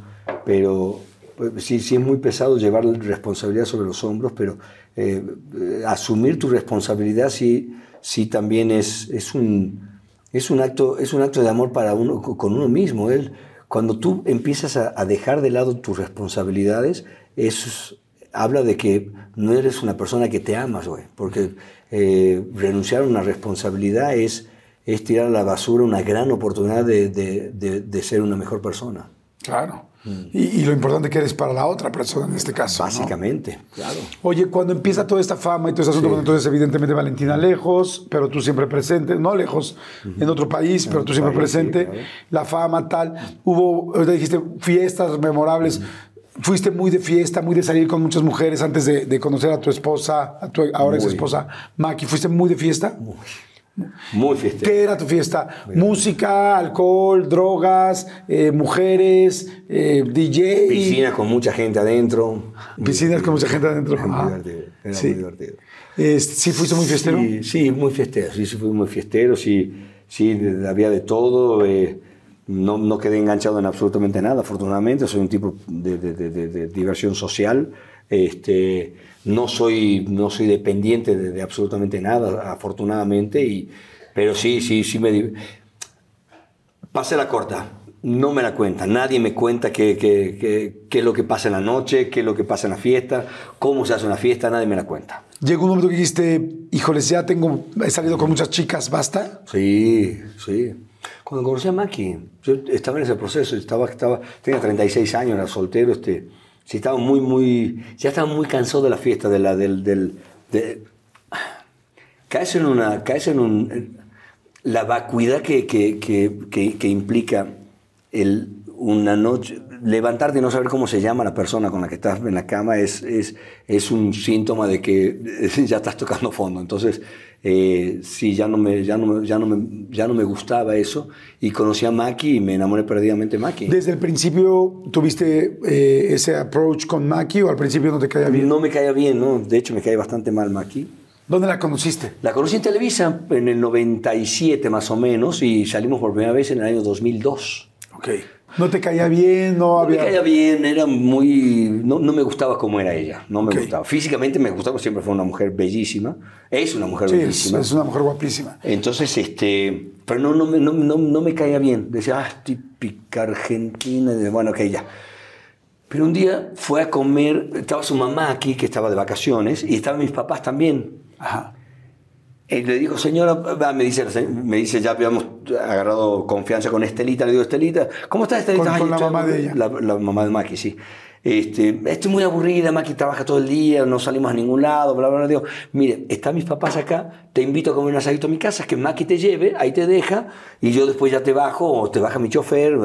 Pero pues, sí, sí es muy pesado llevar responsabilidad sobre los hombros, pero eh, eh, asumir tu responsabilidad sí, sí también es, es, un, es, un acto, es un acto de amor para uno, co- con uno mismo. Él, cuando tú empiezas a, a dejar de lado tus responsabilidades, eso es- habla de que no eres una persona que te amas, güey. Porque eh, renunciar a una responsabilidad es, es tirar a la basura una gran oportunidad de, de- de- de ser una mejor persona. Claro. Y, y lo importante que eres para la otra persona en este caso. ¿no? Básicamente, claro. Oye, cuando empieza toda esta fama y todo este asunto, bueno, entonces evidentemente Valentina lejos, pero tú siempre presente, no lejos, en otro país, pero tú siempre país, sí, presente, claro. la fama, tal. Hubo, ahorita dijiste, fiestas memorables. Fuiste muy de fiesta, muy de salir con muchas mujeres antes de, de conocer a tu esposa, a tu ahora ex Muy. esposa Maki. ¿Fuiste muy de fiesta? Muy fiestero. ¿Qué era tu fiesta? Música, alcohol, drogas, eh, mujeres, eh, DJ. Piscina con mucha gente adentro. Piscinas con mucha gente adentro. Era muy divertido. Era sí. muy divertido. Eh, ¿Sí fuiste muy fiestero? Sí, sí, muy fiestero, sí, sí fui muy fiestero, sí, sí, había de todo, eh, no, no quedé enganchado en absolutamente nada, afortunadamente, soy un tipo de- de- de- de diversión social, este, no, soy, no soy dependiente de, de absolutamente nada, afortunadamente, y, pero sí, sí, sí me... Pasé la corta, no me la cuenta, nadie me cuenta qué, qué- qué- qué es lo que pasa en la noche, qué es lo que pasa en la fiesta, cómo se hace una fiesta, nadie me la cuenta. Llegó un momento que dijiste, híjoles, ya tengo, he salido con muchas chicas, ¿basta? Sí, sí. Cuando conocí a Maki, yo estaba en ese proceso, estaba, estaba, tenía 36 años, era soltero, este, sí, estaba muy, muy, ya estaba muy cansado de la fiesta, de la, del, del, de, en una, caes en un, la vacuidad que, que, que, que, implica una noche, levantarte y no saber cómo se llama la persona con la que estás en la cama es, es, es un síntoma de que ya estás tocando fondo. Entonces, eh, sí, ya no, me, ya, no ya, no me, ya no me gustaba eso. Y conocí a Maki y me enamoré perdidamente de Maki. ¿Desde el principio tuviste eh, ese approach con Maki o al principio no te caía bien? No me caía bien, ¿no? De hecho, me caía bastante mal Maki. ¿Dónde la conociste? La conocí en Televisa en el 97 más o menos y salimos por primera vez en el año 2002. Ok. ¿No te caía bien? No, No había... me caía bien, era muy... No, no me gustaba cómo era ella, no me gustaba. Físicamente me gustaba, siempre fue una mujer bellísima. Es una mujer Sí, bellísima. es una mujer guapísima. Entonces, este... Pero no, no, me- no, no, no me caía bien. Decía, ah, típica argentina. Bueno, ok, ya. Pero un día fue a comer, estaba su mamá aquí, que estaba de vacaciones, y estaban mis papás también. Ajá. Y le digo, señora, me dice, me dice, ya habíamos agarrado confianza con Estelita. Le digo, Estelita, ¿cómo está Estelita? Con- "Ay, con la mamá de aburrida". ella. La, la mamá de Maki, sí. Este, estoy muy aburrida, Maki trabaja todo el día, no salimos a ningún lado, bla, bla, bla. Digo, mire, están mis papás acá, te invito a comer un asadito a mi casa, que Maki te lleve, ahí te deja, y yo después ya te bajo, o te baja mi chofer.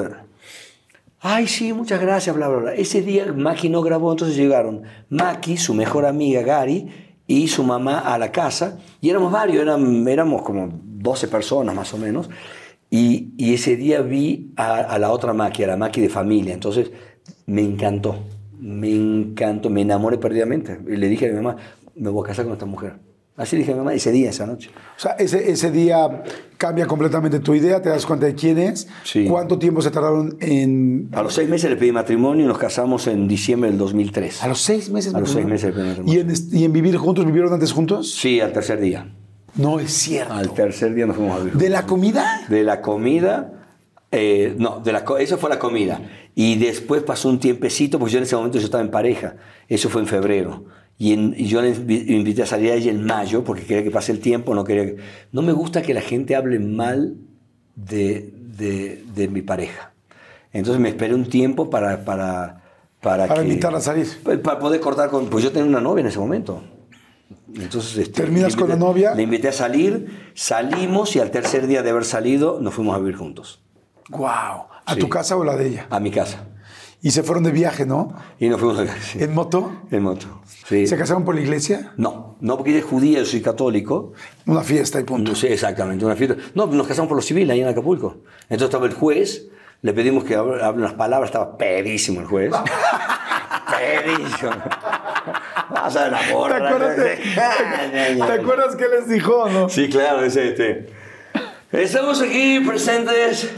Ay, sí, muchas gracias, bla, bla, bla. Ese día Maki no grabó, entonces llegaron Maki, su mejor amiga Gary, y su mamá a la casa, y éramos varios, éramos como 12 personas más o menos, y, ese día vi a, a la otra Maki, a la Maki de familia, entonces me encantó, me encantó, me enamoré perdidamente. Y le dije a mi mamá, me voy a casar con esta mujer. Así dije a mi mamá ese día, esa noche. O sea, ese, ese día cambia completamente tu idea, te das cuenta de quién es. Sí. ¿Cuánto tiempo se tardaron en...? A los seis meses le pedí matrimonio y nos casamos en diciembre del 2003. A los seis meses. A los seis meses le pedí ¿Y matrimonio. en, ¿Y en vivir juntos? ¿Vivieron antes juntos? Sí, al tercer día. No es cierto. Al tercer día nos fuimos a vivir. ¿De la comida? De la comida, eh, no, de la, eso fue la comida. Y después pasó un tiempecito, porque yo en ese momento yo estaba en pareja. Eso fue en febrero. Y, en- y yo le invi- invité a salir a ella en mayo, porque quería que pase el tiempo. No, quería que- no me gusta que la gente hable mal de, de- de mi pareja. Entonces me esperé un tiempo para... Para, para, Para que- invitarla a salir. pa- Para poder cortar con... Pues yo tenía una novia en ese momento. Entonces, este, ¿Terminas le con la invité- novia? Le invité a salir, salimos y al tercer día de haber salido nos fuimos a vivir juntos, ¡Wow! ¿A Sí. tu casa o la de ella? a mi casa. Y se fueron de viaje, ¿no? Y nos fuimos a sí, ¿En moto? en moto. Sí. ¿Se casaron por la iglesia? No, no porque ella es judía, yo soy católico. Una fiesta y punto. No sé exactamente, una fiesta. No, nos casamos por lo civil ahí en Acapulco. Entonces estaba el juez, le pedimos que hable unas palabras, estaba pedísimo el juez. pedísimo. Vas a la ¿Te porra. acuerdas, de- ¿Te acuerdas qué les dijo, no? Sí, claro, es este. Estamos aquí presentes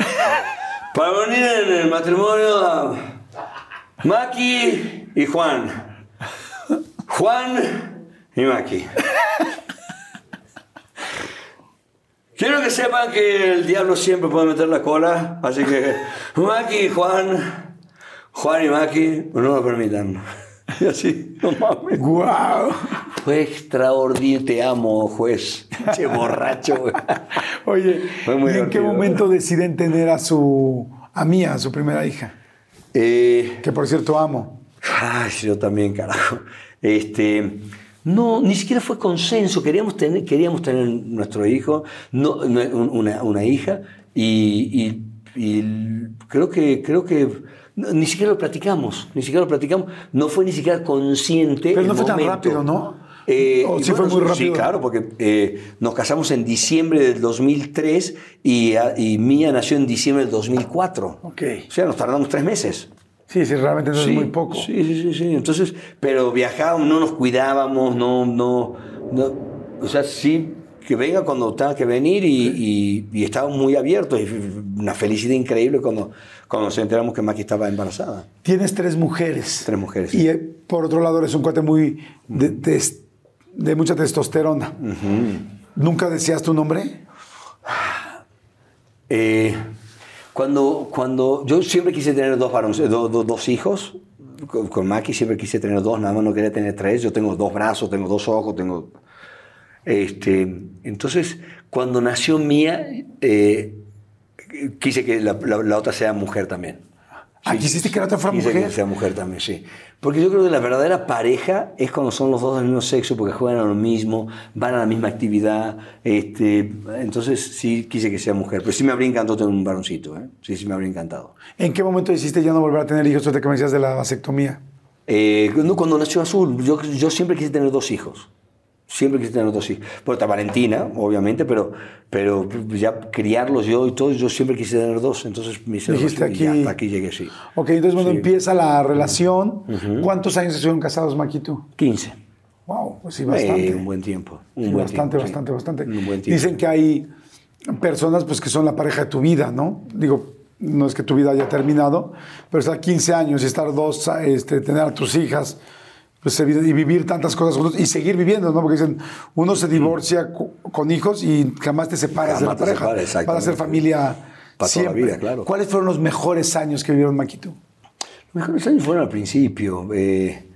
para venir en el matrimonio a Maki y Juan. Juan y Maki. Quiero que sepan que el diablo siempre puede meter la cola, así que Maki y Juan, Juan y Maki, no lo permitan. Y así, no mames. ¡Wow! Fue extraordinario, te amo, juez. Che borracho, güey. Oye, ¿y en qué momento deciden tener a su... a Mía, a su primera hija? Eh, Que por cierto amo. ay, yo también, carajo. Este, no, ni siquiera fue consenso. Queríamos tener, queríamos tener nuestro hijo, no, una, una hija, y, y- y creo que, creo que no, ni siquiera lo platicamos, ni siquiera lo platicamos. No fue ni siquiera consciente. Pero el no fue tan rápido, ¿no? Eh, ¿O y sí fue muy Sí, rápido? claro, porque eh, nos casamos en diciembre del 2003 y, ah, y Mía nació en diciembre del 2004. Ok. O sea, nos tardamos tres meses. Sí, sí, realmente no Sí, es muy poco. Sí, sí, sí, sí. Entonces, pero viajábamos, no nos cuidábamos, no, no, no. O sea, sí, que venga cuando tenga que venir y, y, y estábamos muy abiertos. Y una felicidad increíble cuando, cuando nos enteramos que Maki estaba embarazada. Tienes tres mujeres. Tres mujeres. Y eh, por otro lado eres un cuate muy de, tes- de mucha testosterona. ¿Nunca decías tu nombre? Eh, cuando, cuando yo siempre quise tener dos, varones, eh, do- do- dos hijos, con, con Maki siempre quise tener dos, nada más no quería tener tres. Yo tengo dos brazos, tengo dos ojos, tengo... Este, entonces, cuando nació Mía, eh, quise que la, la- la otra sea mujer también. Ah, ¿quisiste que la otra fuera mujer? que sea mujer también, sí. Porque yo creo que la verdadera pareja es cuando son los dos del mismo sexo, porque juegan a lo mismo, van a la misma actividad. Este, entonces sí quise que sea mujer. Pero sí me habría encantado tener un varoncito, ¿eh? Sí, sí me habría encantado. ¿En qué momento decidiste ya no volver a tener hijos de que me decías de la vasectomía? Eh, no, cuando nació Azul, yo, yo siempre quise tener dos hijos. Siempre quise tener dos hijos. Bueno, está Valentina, obviamente, pero, pero ya criarlos yo y todo, yo siempre quise tener dos. Entonces me hicieron Dijiste dos, y aquí- hasta aquí llegué, sí. Ok, entonces cuando Sí. empieza la relación, ¿cuántos años estuvieron casados, tú? 15. Wow, pues sí, bastante. Eh, un buen tiempo. Un Sí, buen bastante, tiempo, sí. bastante, bastante. Un buen tiempo. Dicen que hay personas pues, que son la pareja de tu vida, ¿no? Digo, no es que tu vida haya terminado, pero estar 15 años y estar dos, este, tener a tus hijas pues, y vivir tantas cosas juntos y seguir viviendo, ¿no? Porque dicen, uno se divorcia co- con hijos y jamás te separas de la pareja. Para ser familia Para toda la siempre. vida, claro. ¿Cuáles fueron los mejores años que vivieron tú? Los mejores años fueron al principio. Eh,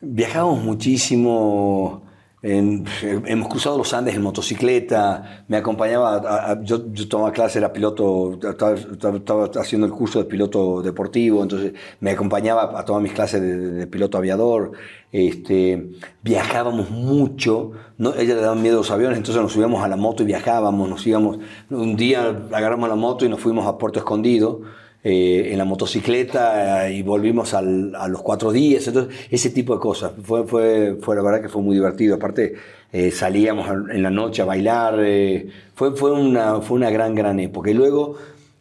viajábamos muchísimo. En- hemos cruzado los Andes en motocicleta. Me acompañaba. a- a- yo, yo tomaba clase, era piloto. Estaba, estaba- haciendo el curso de piloto deportivo. Entonces me acompañaba a tomar mis clases de, de- de piloto aviador. Este, viajábamos mucho. ¿no? A ella le daban miedo los aviones, entonces nos subíamos a la moto y viajábamos. Nos íbamos. Un día agarramos la moto y nos fuimos a Puerto Escondido eh, en la motocicleta eh, y volvimos al- a los cuatro días. Entonces, ese tipo de cosas. Fue, fue, fue la verdad que fue muy divertido. Aparte, eh, salíamos en la noche a bailar. eh, fue, fue, una, fue una gran, gran época. Y luego,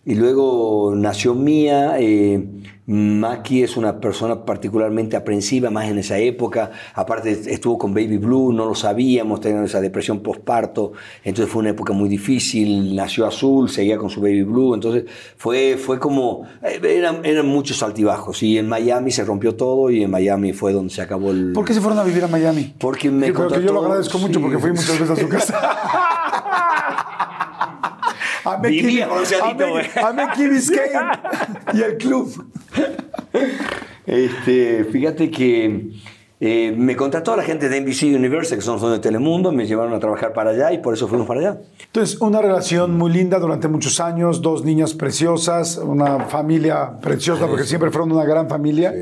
y luego nació Mía. Eh, Maki es una persona particularmente aprensiva, más en esa época. Aparte, estuvo con Baby Blue, no lo sabíamos, tenía esa depresión postparto. Entonces fue una época muy difícil. Nació azul, seguía con su Baby Blue. Entonces fue, fue como. Eh, eran, eran muchos altibajos. Y en Miami se rompió todo y en Miami fue donde se acabó el. ¿Por qué se fueron a vivir a Miami? Porque me Yo que yo lo agradezco mucho porque fui muchas veces a su casa. A Vivía a güey. A Mickey Biscayne y el club. Este, fíjate que eh, me contrató la gente de NBC Universal, que son los de Telemundo, me llevaron a trabajar para allá y por eso fuimos para allá. Entonces, una relación muy linda durante muchos años, dos niñas preciosas, una familia preciosa porque siempre fueron una gran familia.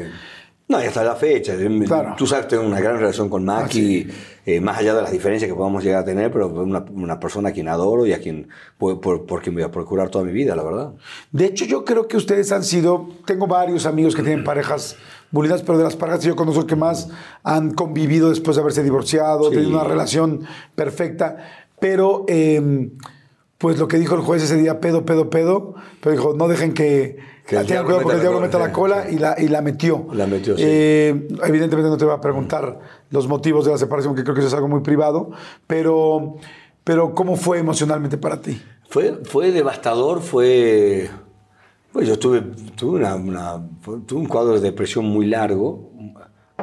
No, y hasta la fecha. Claro. Tú sabes, tengo una gran relación con Ah, Maki, eh, más allá de las diferencias que podamos llegar a tener, pero una, una persona a quien adoro y a quien, por, por, por quien voy a procurar toda mi vida, la verdad. De hecho, yo creo que ustedes han sido, tengo varios amigos que tienen parejas muy lindas, pero de las parejas que yo conozco que más han convivido después de haberse divorciado, Sí. tenido una relación perfecta, pero eh, pues lo que dijo el juez ese día, pedo, pedo, pedo, pero dijo, no dejen que, Que el diablo cuidado porque el la diablo cola, la y la, y la metió. La metió, sí. Eh, evidentemente no te voy a preguntar los motivos de la separación, que creo que eso es algo muy privado, pero, pero ¿cómo fue emocionalmente para ti? Fue, fue devastador, fue... Pues yo tuve, tuve, una, tuve un cuadro de depresión muy largo,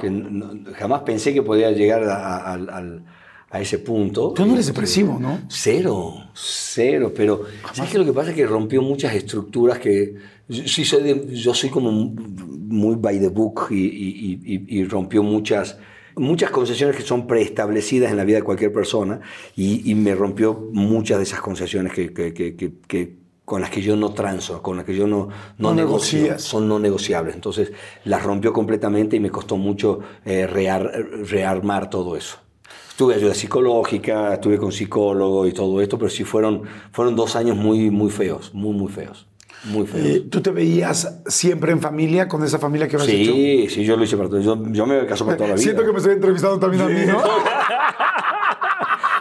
que no- jamás pensé que podía llegar a, a- al- a ese punto. Tú no eres depresivo, ¿no? Cero, cero, pero ¿sabes qué? Lo que pasa es que rompió muchas estructuras que sí yo soy como muy by the book y, y- y- y rompió muchas, muchas concesiones que son preestablecidas en la vida de cualquier persona y, me rompió muchas de esas concesiones que, que- que- que- que- con las que yo no transo, con las que yo no, no, No negocio, negocias. son no negociables. Entonces las rompió completamente y me costó mucho eh, rear- rearmar todo eso. Tuve ayuda psicológica, estuve con psicólogo y todo esto, pero sí fueron, fueron dos años muy, muy feos, muy, muy feos. Muy. Eh, ¿Tú te veías siempre en familia, con esa familia que habías hecho? sí, sí, yo lo hice para todo. Yo, yo me casó para toda la vida. Siento que me estoy entrevistando también a mí, ¿no?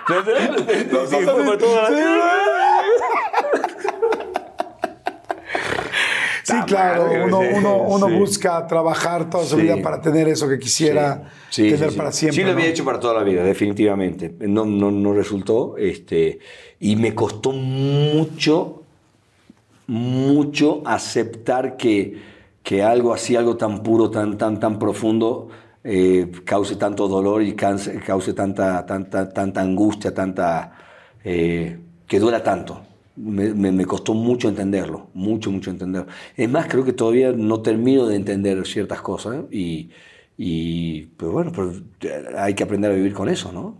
Sí, fue para toda la Sí, vida. Sí, Ta claro, uno, sí, uno, uno sí. busca trabajar toda su Sí. vida para tener eso que quisiera Sí, sí, tener sí. para siempre. Sí, lo ¿no? había hecho para toda la vida, definitivamente. No, no, no resultó. Este, y me costó mucho, mucho aceptar que, que algo así, algo tan puro, tan, tan, tan profundo, eh, cause tanto dolor y cause, cause tanta, tanta, tanta angustia, tanta. eh, que duela tanto. Me, costó mucho entenderlo, mucho, mucho entenderlo. Es más, creo que todavía no termino de entender ciertas cosas ¿eh? y, y pues bueno, pues hay que aprender a vivir con eso, ¿no?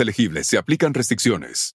elegibles se aplican restricciones.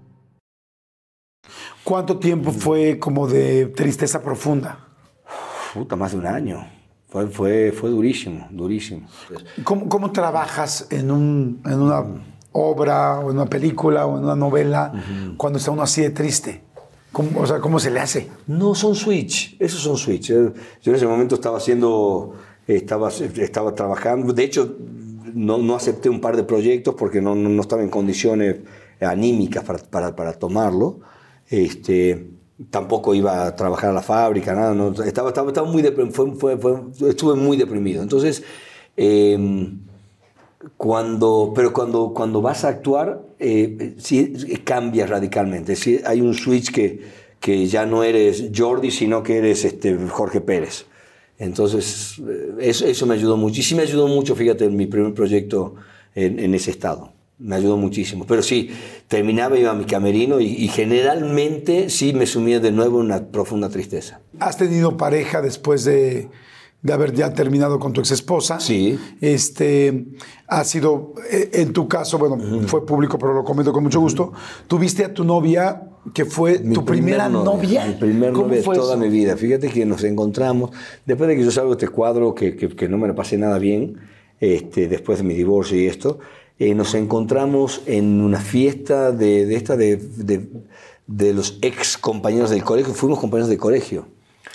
¿Cuánto tiempo fue como de tristeza profunda? Puta, más de un año. Fue, fue, fue durísimo, durísimo. ¿Cómo, cómo trabajas en, un, en una obra o en una película o en una novela cuando está uno así de triste? ¿Cómo, o sea, ¿cómo se le hace? No, son switch, esos son switch. Yo en ese momento estaba haciendo, estaba, estaba trabajando, de hecho no, no acepté un par de proyectos porque no, no, no estaba en condiciones anímicas para, para, para tomarlo. Este, tampoco iba a trabajar a la fábrica, nada, estaba, estaba, estaba muy estuve muy deprimido. Entonces, eh, cuando, pero cuando, cuando vas a actuar, eh, sí, cambia radicalmente. Sí, hay un switch que, que ya no eres Jordi, sino que eres este, Jorge Pérez. Entonces, eh, eso, me ayudó mucho. Y sí me ayudó mucho, fíjate, en mi primer proyecto en ese estado. Me ayudó muchísimo. Pero sí, terminaba, iba a mi camerino y, y generalmente sí me sumía de nuevo en una profunda tristeza. ¿Has tenido pareja después de, de haber ya terminado con tu ex esposa? Sí. Este, ha sido, eh, en tu caso, bueno, fue público, pero lo comento con mucho gusto. Tuviste a tu novia, que fue Mi tu primer primera novia. Mi primer ¿Cómo novia de fue toda eso? mi vida. Fíjate que nos encontramos, después de que yo salgo de este cuadro, que, que- que no me lo pasé nada bien, este, después de mi divorcio y esto, eh, nos encontramos en una fiesta de, de esta de, de- de los ex compañeros del colegio, fuimos compañeros de colegio.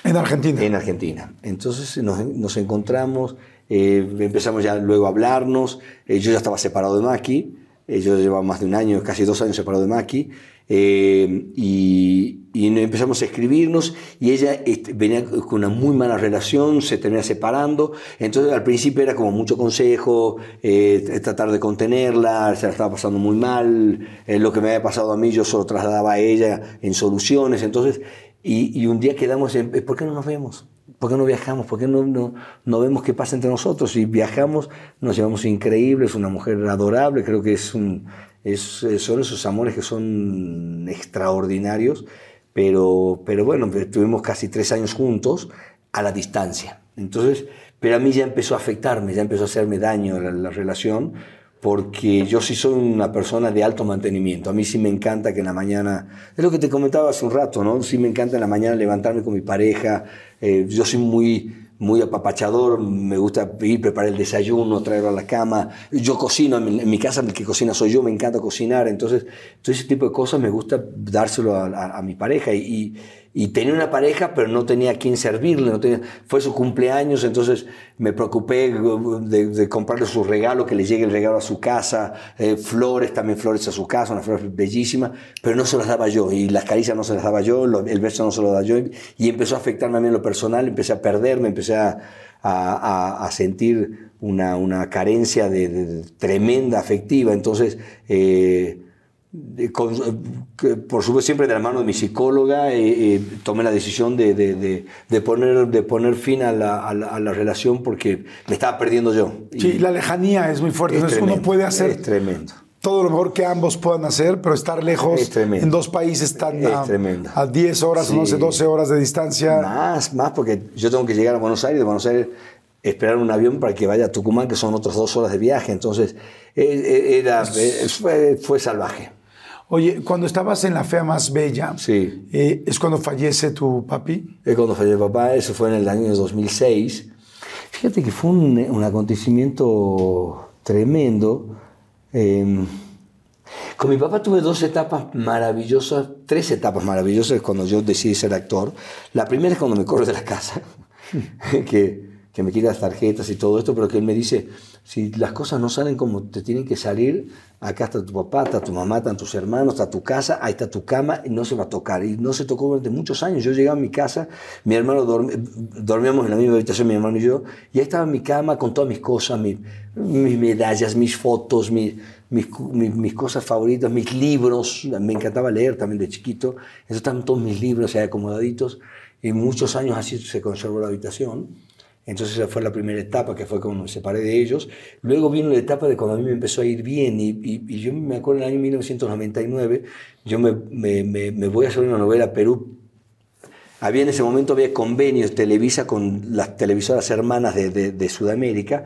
En Argentina. en Argentina. Entonces nos, nos encontramos, eh, empezamos ya luego a hablarnos, eh, yo ya estaba separado de Maki, eh, yo llevaba más de un año, casi dos años separado de Maki, eh, y, y empezamos a escribirnos y ella venía con una muy mala relación, se termina separando, entonces al principio era como mucho consejo, eh, tratar de contenerla, se la estaba pasando muy mal, eh, lo que me había pasado a mí yo solo trasladaba a ella en soluciones, entonces y, y un día quedamos en, eh, ¿por qué no nos vemos? ¿Por qué no viajamos? ¿Por qué no, no, no vemos qué pasa entre nosotros? Y viajamos, nos llevamos increíbles, una mujer adorable, creo que es un, es, son esos amores que son extraordinarios, pero, pero bueno, estuvimos casi tres años juntos a la distancia. Entonces, pero a mí ya empezó a afectarme, ya empezó a hacerme daño la relación, porque yo sí soy una persona de alto mantenimiento. A mí sí me encanta que en la mañana, es lo que te comentaba hace un rato, ¿no? Sí me encanta en la mañana levantarme con mi pareja. Eh, yo soy muy, muy apapachador, me gusta ir, preparar el desayuno, traerlo a la cama. Yo cocino, en mi, casa el que cocina soy yo, me encanta cocinar. Entonces, todo ese tipo de cosas me gusta dárselo a, mi pareja. Y, y tenía una pareja, pero no tenía a quién servirle. No tenía, fue su cumpleaños, entonces me preocupé de, de comprarle su regalo, que le llegue el regalo a su casa, eh, flores, también flores a su casa, una flor bellísima, pero no se las daba yo. Y las caricias no se las daba yo, el beso no se lo daba yo. Y empezó a afectarme a mí en lo personal, empecé a perderme, empecé a, a- a- a sentir una, una carencia de, de- tremenda afectiva. Entonces, eh, con- que, por supuesto, siempre de la mano de mi psicóloga, eh, eh, tomé la decisión de, de- de- de poner, de poner fin a la, a la- a la relación porque me estaba perdiendo yo. Y Sí, la lejanía es muy fuerte. es Entonces uno tremendo, puede hacer Es tremendo. todo lo mejor que ambos puedan hacer, pero estar lejos Es en dos países tan Es a, tremendo. a 10 horas, Sí. sé, 12 horas de distancia. Más, más, porque yo tengo que llegar a Buenos Aires, de Buenos Aires esperar un avión para que vaya a Tucumán, que son otras dos horas de viaje. Entonces, eh, era, eh, fue, fue salvaje. Oye, cuando estabas en la fea más bella, Sí. eh, es cuando fallece tu papi. Es cuando falleció mi papá, eso fue en el año 2006. Fíjate que fue un, un acontecimiento tremendo. Eh, con mi papá tuve dos etapas maravillosas, tres etapas maravillosas cuando yo decidí ser actor. La primera es cuando me corre de la casa, que, que me quita las tarjetas y todo esto, pero que él me dice, si las cosas no salen como te tienen que salir, acá está tu papá, está tu mamá, están tus hermanos, está tu casa, ahí está tu cama, y no se va a tocar. Y no se tocó durante muchos años. Yo llegaba a mi casa, mi hermano dorm- dormíamos en la misma habitación, mi hermano y yo, y ahí estaba mi cama con todas mis cosas, mi- mis medallas, mis fotos, mis, mis, mis- cosas favoritas, mis libros. Me encantaba leer también de chiquito. Eso estaban todos mis libros ahí acomodaditos. Y muchos años así se conservó la habitación. Entonces esa fue la primera etapa, que fue cuando me separé de ellos. Luego vino la etapa de cuando a mí me empezó a ir bien. Y, y- y yo me acuerdo en el año 1999, yo me, me- me- me voy a hacer una novela a Perú. Había en ese momento había convenios Televisa con las televisoras hermanas de, de- de Sudamérica.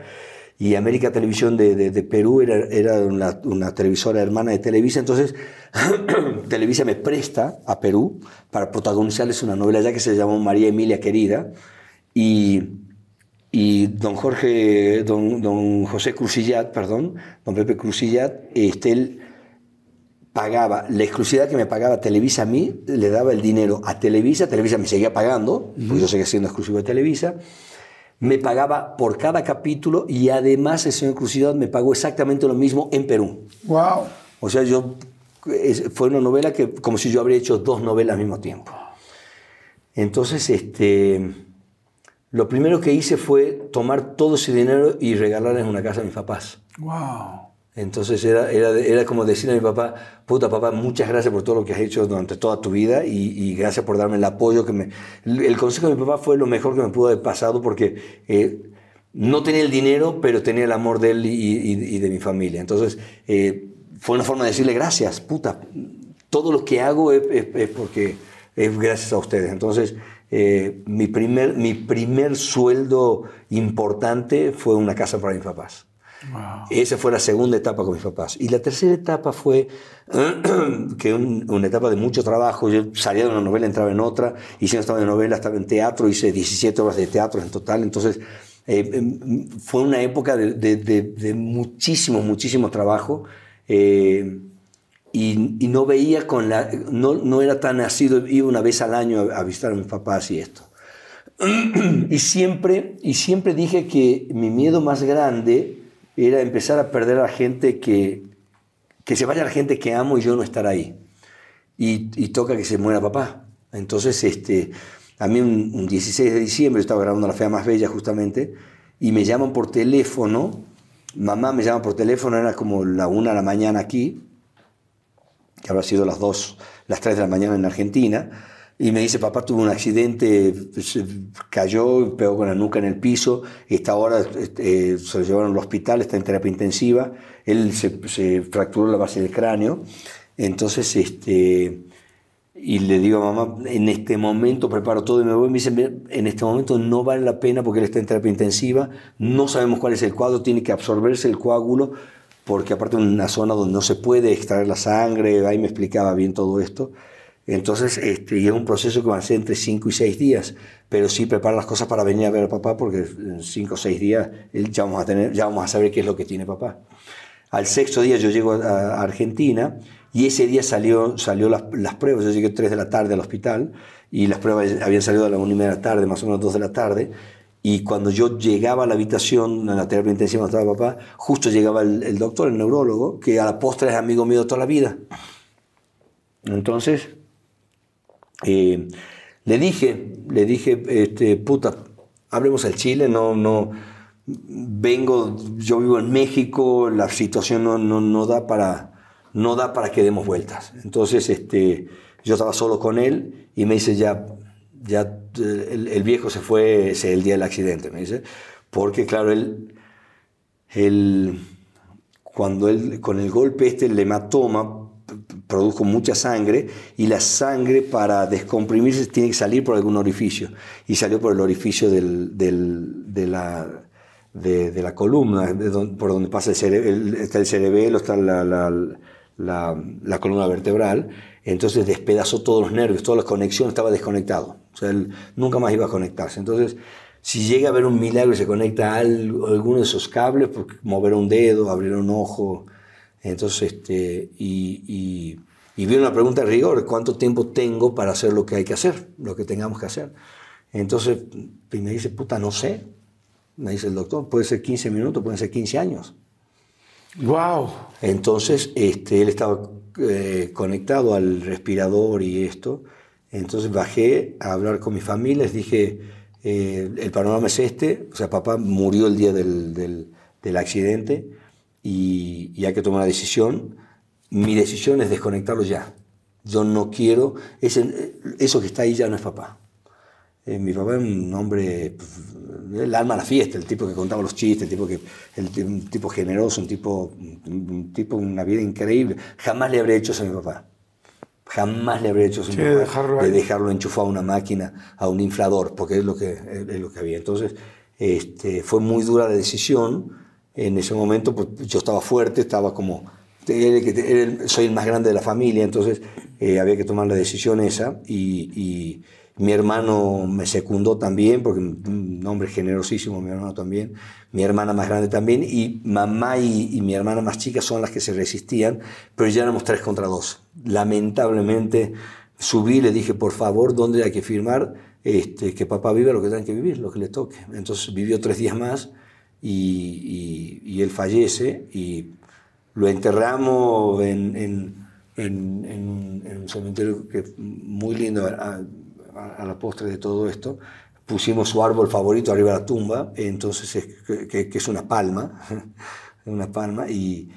Y América Televisión de, de- de Perú era, era una, una televisora hermana de Televisa. Entonces, Televisa me presta a Perú para protagonizarles una novela ya que se llamó María Emilia Querida. Y, y don Jorge, don, don José Crucillat, perdón, don Pepe Crucillat, este, él pagaba, la exclusividad que me pagaba Televisa a mí, le daba el dinero a Televisa, Televisa me seguía pagando, porque yo seguía siendo exclusivo de Televisa, me pagaba por cada capítulo y además el señor Crucillat me pagó exactamente lo mismo en Perú. ¡Wow! O sea, yo fue una novela que como si yo habría hecho dos novelas al mismo tiempo. Entonces, este, lo primero que hice fue tomar todo ese dinero y regalarles una casa a mis papás. ¡Wow! Entonces era, era, era, como decirle a mi papá, puta papá, muchas gracias por todo lo que has hecho durante toda tu vida y, gracias por darme el apoyo que me... El consejo de mi papá fue lo mejor que me pudo haber pasado porque eh, no tenía el dinero, pero tenía el amor de él y, de mi familia. Entonces eh, fue una forma de decirle gracias, puta, todo lo que hago es, porque es gracias a ustedes. Entonces eh, mi, primer, mi primer sueldo importante fue una casa para mis papás. Esa fue la segunda etapa con mis papás. Y la tercera etapa fue que una etapa de mucho trabajo. Yo salía de una novela, entraba en otra, y si no estaba en novela, estaba en teatro, hice 17 horas de teatro en total. Entonces, eh, em, fue una época de, de, muchísimo, muchísimo trabajo. Eh, y, y, no veía con la. No, no era tan nacido, iba una vez al año a, a visitar a mis papás y esto. y, siempre, y siempre dije que mi miedo más grande era empezar a perder a la gente que, que se vaya la gente que amo y yo no estar ahí. Y, toca que se muera papá. Entonces, este, a mí un, 16 de diciembre, yo estaba grabando La Fea Más Bella justamente, y me llaman por teléfono, mamá me llama por teléfono, era como la una de la mañana aquí, que habrá sido las 2, las 3 de la mañana en Argentina, y me dice, papá tuvo un accidente, se cayó, pegó con la nuca en el piso, y está ahora, este, se lo llevaron al hospital, está en terapia intensiva, él se, fracturó la base del cráneo, entonces, este, y le digo a mamá, en este momento preparo todo y me voy, me dice, en este momento no vale la pena porque él está en terapia intensiva, no sabemos cuál es el cuadro, tiene que absorberse el coágulo, porque aparte una zona donde no se puede extraer la sangre, ahí me explicaba bien todo esto. Entonces, este, y es un proceso que va a ser entre 5 y 6 días, pero sí prepara las cosas para venir a ver a papá, porque en 5 o 6 días ya vamos, a tener, ya vamos a saber qué es lo que tiene papá. Al sexto día yo llego a, Argentina y ese día salió, salió las, las, pruebas, yo llegué a 3 de la tarde al hospital y las pruebas habían salido a la 1 y media de la tarde, más o menos 2 de la tarde, y cuando yo llegaba a la habitación, en la terapia intensiva donde estaba papá, justo llegaba el, doctor, el neurólogo, que a la postre es amigo mío toda la vida. Entonces, eh, le dije, le dije, este, puta, hablemos al Chile, no, no, vengo, yo vivo en México, la situación no, no, no, da, para, no da para que demos vueltas. Entonces, este, yo estaba solo con él y me dice, ya, ya el, viejo se fue ese, el día del accidente, me dice, porque claro, él, él, cuando él, con el golpe este, el hematoma, produjo mucha sangre y la sangre para descomprimirse tiene que salir por algún orificio. Y salió por el orificio del, de, la, de, la columna, por donde pasa el cerebelo, está el cerebelo, está la, la, columna vertebral. Entonces despedazó todos los nervios, todas las conexiones, estaba desconectado. O sea, él nunca más iba a conectarse. Entonces, si llega a haber un milagro y se conecta a alguno de esos cables, porque mover un dedo, abrir un ojo, entonces, este, y, y, y viene una pregunta de rigor, ¿cuánto tiempo tengo para hacer lo que hay que hacer, lo que tengamos que hacer? Entonces, me dice, puta, no sé. Me dice el doctor, puede ser 15 minutos, pueden ser 15 años. ¡Wow! Entonces, este, él estaba eh, conectado al respirador y esto. Entonces bajé a hablar con mi familia, les dije, eh, el panorama es este, o sea, papá murió el día del, del, accidente, y, hay que tomar una decisión. Mi decisión es desconectarlo ya. Yo no quiero, ese, eso que está ahí ya no es papá. Eh, mi papá es un hombre, el alma a la fiesta, el tipo que contaba los chistes, el tipo, que, el, un tipo generoso, un tipo, un tipo, una vida increíble. Jamás le habría hecho eso a mi papá. Jamás le habría hecho eso a mi papá. Dejarlo de dejarlo enchufado a una máquina, a un inflador, porque es lo que, es lo que había. Entonces, este, fue muy dura la decisión en ese momento pues, yo estaba fuerte, estaba como, soy el más grande de la familia, entonces eh, había que tomar la decisión esa y, mi hermano me secundó también, porque un hombre generosísimo, mi hermano también, mi hermana más grande también, y mamá y, mi hermana más chica son las que se resistían, pero ya éramos tres contra dos. Lamentablemente subí, le dije, por favor, ¿dónde hay que firmar? Este, que papá viva lo que tenga que vivir, lo que le toque. Entonces vivió tres días más y, él fallece y lo enterramos en, un cementerio que muy lindo a, la postre de todo esto. Pusimos su árbol favorito arriba de la tumba, entonces que, es una palma, una palma, y,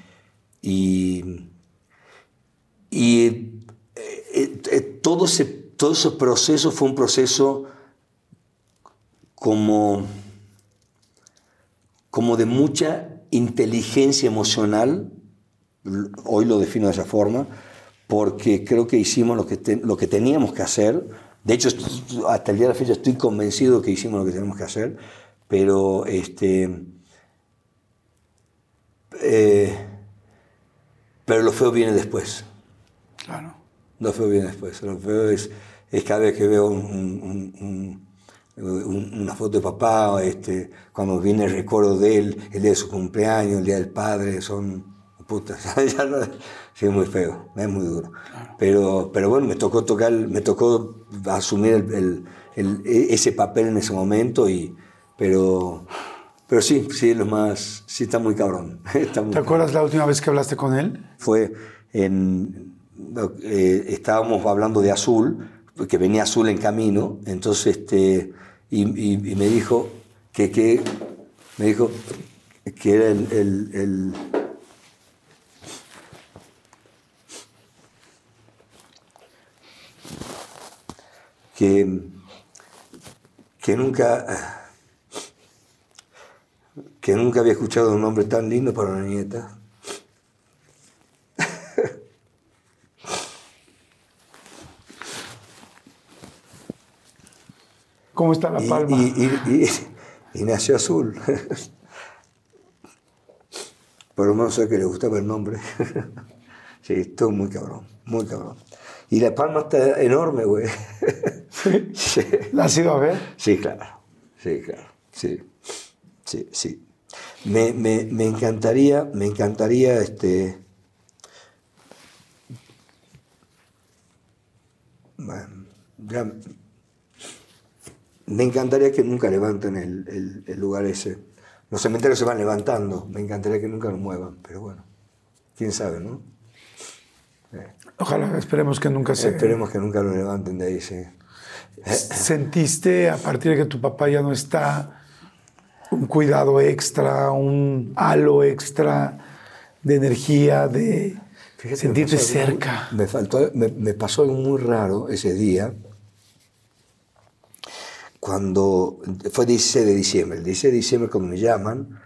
y, y eh, eh, todo, ese, todo ese proceso fue un proceso como, como de mucha inteligencia emocional, hoy lo defino de esa forma, porque creo que hicimos lo que, lo que teníamos que hacer. De hecho, hasta el día de la fecha estoy convencido que hicimos lo que teníamos que hacer, pero este, eh, pero lo feo viene después. Claro. Lo feo viene después. Lo feo es, es cada vez que veo una foto de papá, este, cuando viene el recuerdo de él, el día de su cumpleaños, el día del padre, son putas, ya no, sí, es muy feo, es muy duro. Pero, pero bueno, me tocó tocar, me tocó asumir el, el, ese papel en ese momento, y, pero, pero sí, sí, lo más, sí está muy cabrón. ¿Te acuerdas la última vez que hablaste con él? Fue en, eh, estábamos hablando de Azul, que venía Azul en camino, entonces, este, y, y, me dijo que, que, me dijo que era el, que, que nunca que nunca había escuchado un nombre tan lindo para una nieta. ¿Cómo está la palma? Y, nació azul. Por lo menos sé que le gustaba el nombre. Sí, estuvo muy cabrón, muy cabrón. Y la palma está enorme, güey. ¿Sí? ¿La has ido a ver? Sí, claro. Sí, claro. Sí. Sí, sí. Me, me, me encantaría, me encantaría, este. Bueno, ya, me encantaría que nunca levanten el, el, el, lugar ese. Los cementerios se van levantando. Me encantaría que nunca lo muevan, pero bueno, quién sabe, ¿no? Ojalá, esperemos que nunca se... Esperemos que nunca lo levanten de ahí, sí. ¿Sentiste a partir de que tu papá ya no está un cuidado extra, un halo extra de energía, de sentirte cerca? me, faltó, me, me, pasó algo muy raro ese día, cuando fue 16 de diciembre. El 16 de diciembre cuando me llaman,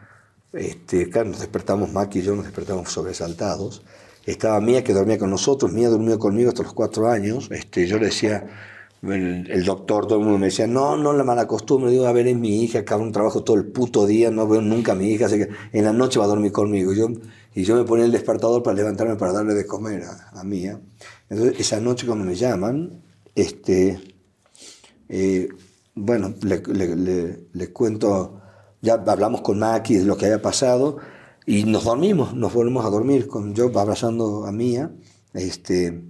este, claro, nos despertamos, Maki y yo nos despertamos sobresaltados, estaba Mía que dormía con nosotros, Mía durmió conmigo hasta los cuatro años. Este, yo le decía, el, doctor, todo el mundo me decía, no, no la mala costumbre, digo, a ver, es mi hija, acaba un trabajo todo el puto día, no veo nunca a mi hija, así que en la noche va a dormir conmigo. Yo, y yo me ponía el despertador para levantarme para darle de comer a, Mía. Entonces, esa noche cuando me llaman, este, eh, bueno, le, le, cuento, ya hablamos con Maki de lo que había pasado, y nos dormimos, nos volvemos a dormir con yo abrazando a Mía. Este,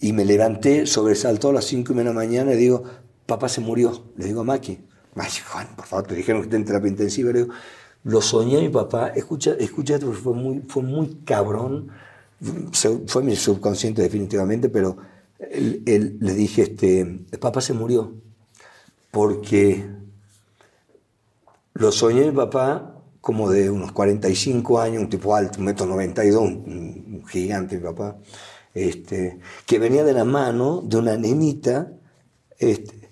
y me levanté, sobresaltó a las 5 y media de la mañana y digo, papá se murió. Le digo a Maki, ay Juan, por favor, te dijeron que está en terapia intensiva. Le digo, lo soñé mi papá, escucha, escucha porque fue muy, fue muy cabrón. Fue mi subconsciente definitivamente, pero él, le dije, este, papá se murió. Porque lo soñé mi papá como de unos 45 años, un tipo alto, un metro 92, un, un gigante, mi papá, este, que venía de la mano de una nenita, este,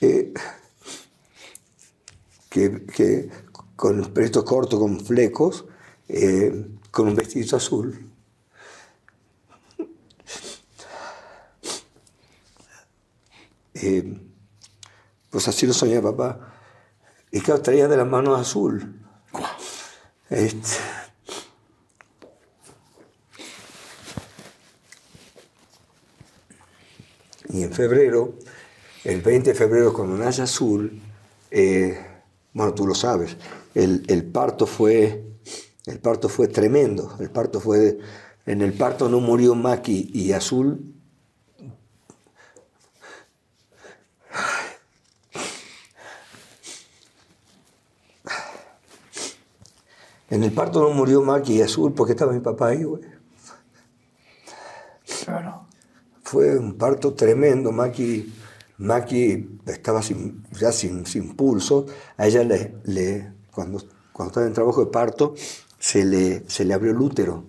eh, que, que, con el pelito corto, con flecos, eh, con un vestido azul. Eh, pues así lo soñé papá. Y que traía de las manos azul. Este. Y en febrero, el 20 de febrero, cuando nace azul, eh, bueno, tú lo sabes, el, el, parto fue, el parto fue tremendo. El parto fue, en el parto no murió Maki y azul En el parto no murió Maki y Azul porque estaba mi papá ahí, güey. Claro. Fue un parto tremendo. Maki, Maki estaba ya sin, sin pulso. A ella le, le, cuando, cuando estaba en trabajo de parto, se le, se le abrió el útero.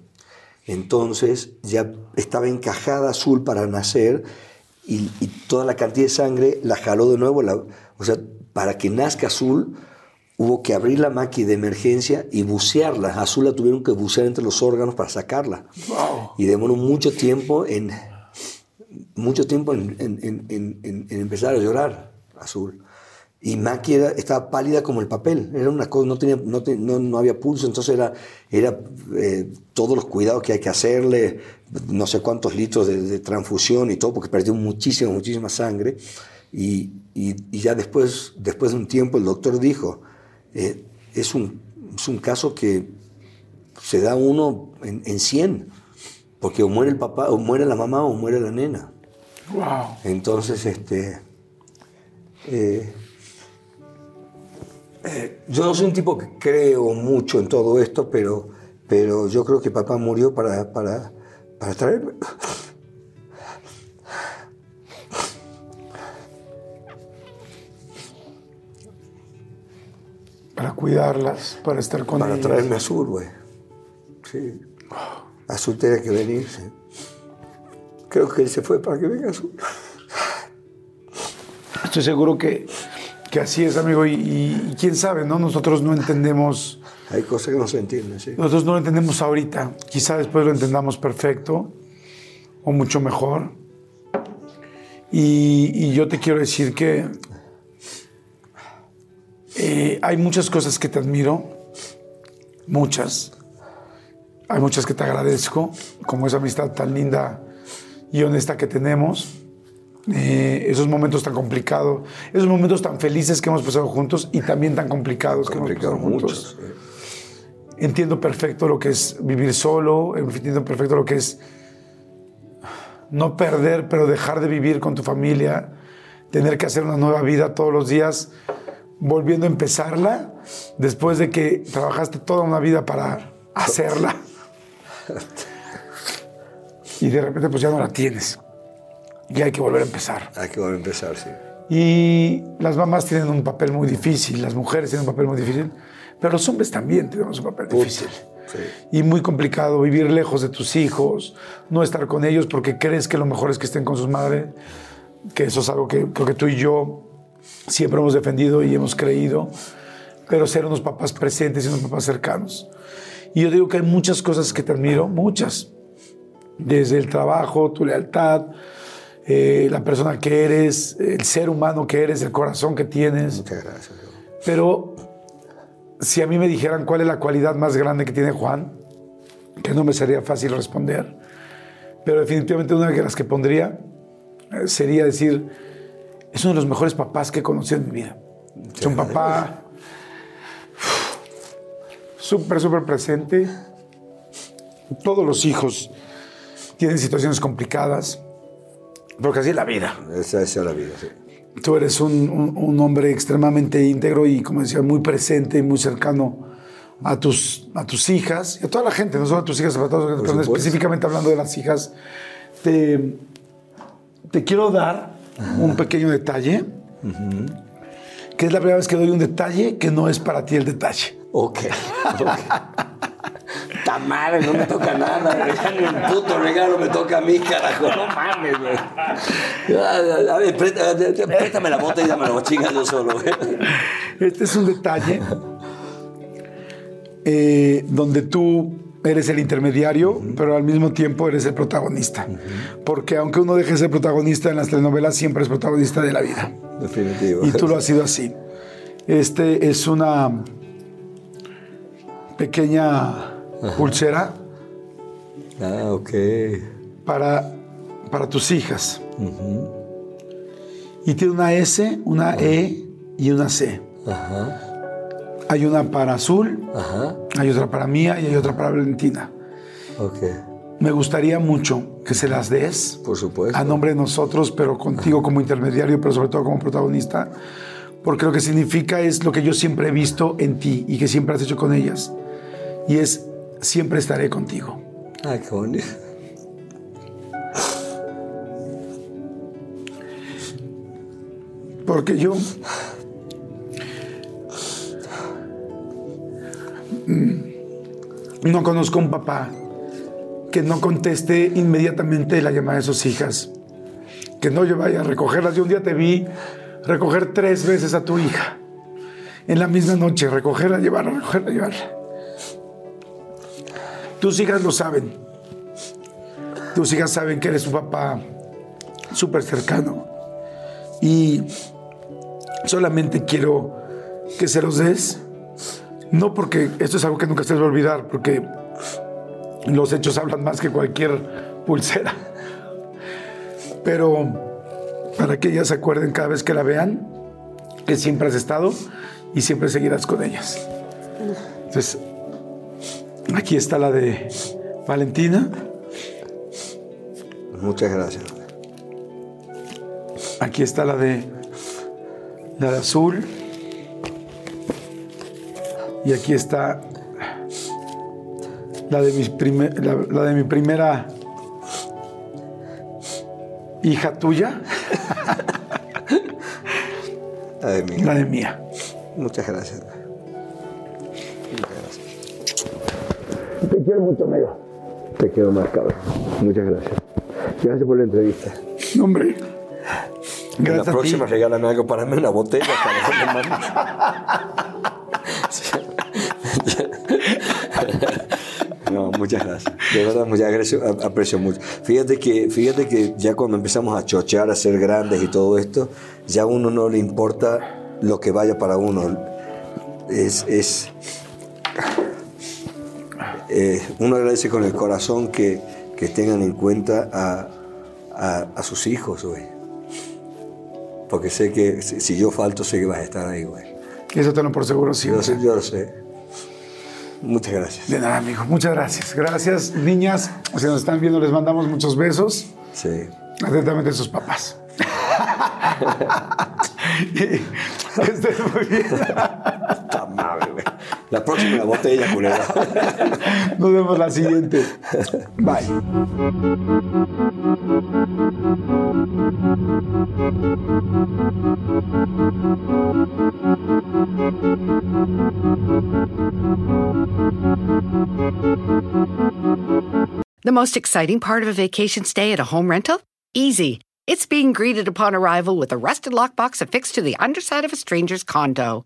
Entonces ya estaba encajada azul para nacer y, y toda la cantidad de sangre la jaló de nuevo. La, o sea, para que nazca azul hubo que abrir la máquina de emergencia y bucearla. Azul la tuvieron que bucear entre los órganos para sacarla. Y demoró mucho tiempo en, mucho tiempo en, en- en- en- en empezar a llorar, Azul. Y Maki era- estaba pálida como el papel. Era una cosa, no, tenía, no, te- no, no había pulso, entonces era, era eh, todos los cuidados que hay que hacerle, no sé cuántos litros de, de transfusión y todo, porque perdió muchísima, muchísima sangre. Y, y- y ya después, después de un tiempo el doctor dijo, eh, es, un, es un caso que se da uno en, en 100, porque o muere el papá, o muere la mamá, o muere la nena. Wow. Entonces, este. eh, eh, yo no soy un tipo que creo mucho en todo esto, pero, pero yo creo que papá murió para, para, para traerme. Para cuidarlas, para estar con Para ellas. traerme azul, güey. Sí. Azul tenía que venir, sí. Creo que él se fue para que venga azul. Estoy seguro que, que así es, amigo. Y, y- y quién sabe, ¿no? Nosotros no entendemos. Hay cosas que no se entienden, sí. Nosotros no lo entendemos ahorita. Quizá después lo entendamos perfecto o mucho mejor. Y, y yo te quiero decir que eh, hay muchas cosas que te admiro, muchas. Hay muchas que te agradezco, como esa amistad tan linda y honesta que tenemos. Eh, esos momentos tan complicados, esos momentos tan felices que hemos pasado juntos y también tan complicados que hemos pasado juntos. muchos. eh. Entiendo perfecto lo que es vivir solo, entiendo perfecto lo que es no perder, pero dejar de vivir con tu familia, tener que hacer una nueva vida todos los días, volviendo a empezarla, después de que trabajaste toda una vida para hacerla. Y de repente pues ya no la tienes. Y hay que volver a empezar. Hay que volver a empezar, sí. Y las mamás tienen un papel muy difícil, las mujeres tienen un papel muy difícil, pero los hombres también tenemos un papel difícil. Sí. Y muy complicado vivir lejos de tus hijos, no estar con ellos porque crees que lo mejor es que estén con sus madres, que eso es algo que creo que tú y yo siempre hemos defendido y hemos creído, pero ser unos papás presentes y unos papás cercanos. Y yo digo que hay muchas cosas que te admiro, muchas, desde el trabajo, tu lealtad, eh, la persona que eres, el ser humano que eres, el corazón que tienes. Muchas gracias. Leo. Pero si a mí me dijeran cuál es la cualidad más grande que tiene Juan, que no me sería fácil responder, pero definitivamente una de las que pondría eh, sería decir, es uno de los mejores papás que he conocido en mi vida. Es un papá súper, súper presente. Todos los hijos tienen situaciones complicadas, porque así es la vida. Esa, esa es la vida, sí. Tú eres un, un- un hombre extremadamente íntegro y, como decía, muy presente y muy cercano a tus, a tus hijas y a toda la gente, no solo a tus hijas, a todos, pero específicamente hablando de las hijas. Te, te quiero dar un pequeño detalle, que es la primera vez que doy un detalle que no es para ti el detalle. Ok. Está madre, no me toca nada. Ni un puto regalo me toca a mí, carajo. No mames, güey. A ver, préstame, la bota y dámelo, chinga yo solo, güey. Este es un detalle eh, donde tú eres el intermediario, pero al mismo tiempo eres el protagonista. Porque aunque uno deje de ser protagonista en las telenovelas, siempre es protagonista de la vida. Definitivo. Y tú lo has sido así. Este es una pequeña pulsera Ah, ok. para, para tus hijas. Y tiene una S, una E y una C. Ajá, Hay una para Azul, ajá. hay otra para Mía y hay otra para Valentina. Ok. Me gustaría mucho que se las des Por supuesto. a nombre de nosotros, pero contigo como intermediario, pero sobre todo como protagonista, porque lo que significa es lo que yo siempre he visto en ti y que siempre has hecho con ellas. Y es, siempre estaré contigo. Ah, qué bonito. Porque yo... No conozco un papá que no conteste inmediatamente la llamada de sus hijas. Que no yo vaya a recogerlas. Yo un día te vi recoger tres veces a tu hija. En la misma noche, recogerla, llevarla, recogerla, llevarla. Tus hijas lo saben. Tus hijas saben que eres su papá súper cercano. Y solamente quiero que se los des. No porque esto es algo que nunca se a olvidar, porque los hechos hablan más que cualquier pulsera. Pero para que ellas se acuerden cada vez que la vean, que siempre has estado y siempre seguirás con ellas. Entonces, aquí está la de Valentina. Muchas gracias. Aquí está la de la de azul. Y aquí está la de, mis primer- la, la de mi primera hija tuya, Ay, mi- la de mía. Muchas gracias. Muchas gracias. Te quiero mucho, amigo. Te quiero más, cabrón. Muchas gracias. Gracias por la entrevista. No, hombre. la Gracias a ti. próxima regálame algo para mí, una botella. para muchas gracias. De verdad, muchas gracias. Aprecio mucho. Fíjate que, fíjate que ya cuando empezamos a chochear, a ser grandes y todo esto, ya a uno no le importa lo que vaya para uno. Es, es eh, uno agradece con el corazón que, que tengan en cuenta a, a- a sus hijos, güey. Porque sé que si, si yo falto, sé que vas a estar ahí, güey. Eso te lo por seguro, sí. Yo, yo lo sé. Muchas gracias. De nada, amigo. Muchas gracias. Gracias, niñas. Si nos están viendo, les mandamos muchos besos. Sí. Atentamente sus papás. Y que estés muy bien. Está madre, güey. La próxima botella, culera. Nos vemos la siguiente. Bye. The most exciting part of a vacation stay at a home rental? Easy. It's being greeted upon arrival with a rusted lockbox affixed to the underside of a stranger's condo.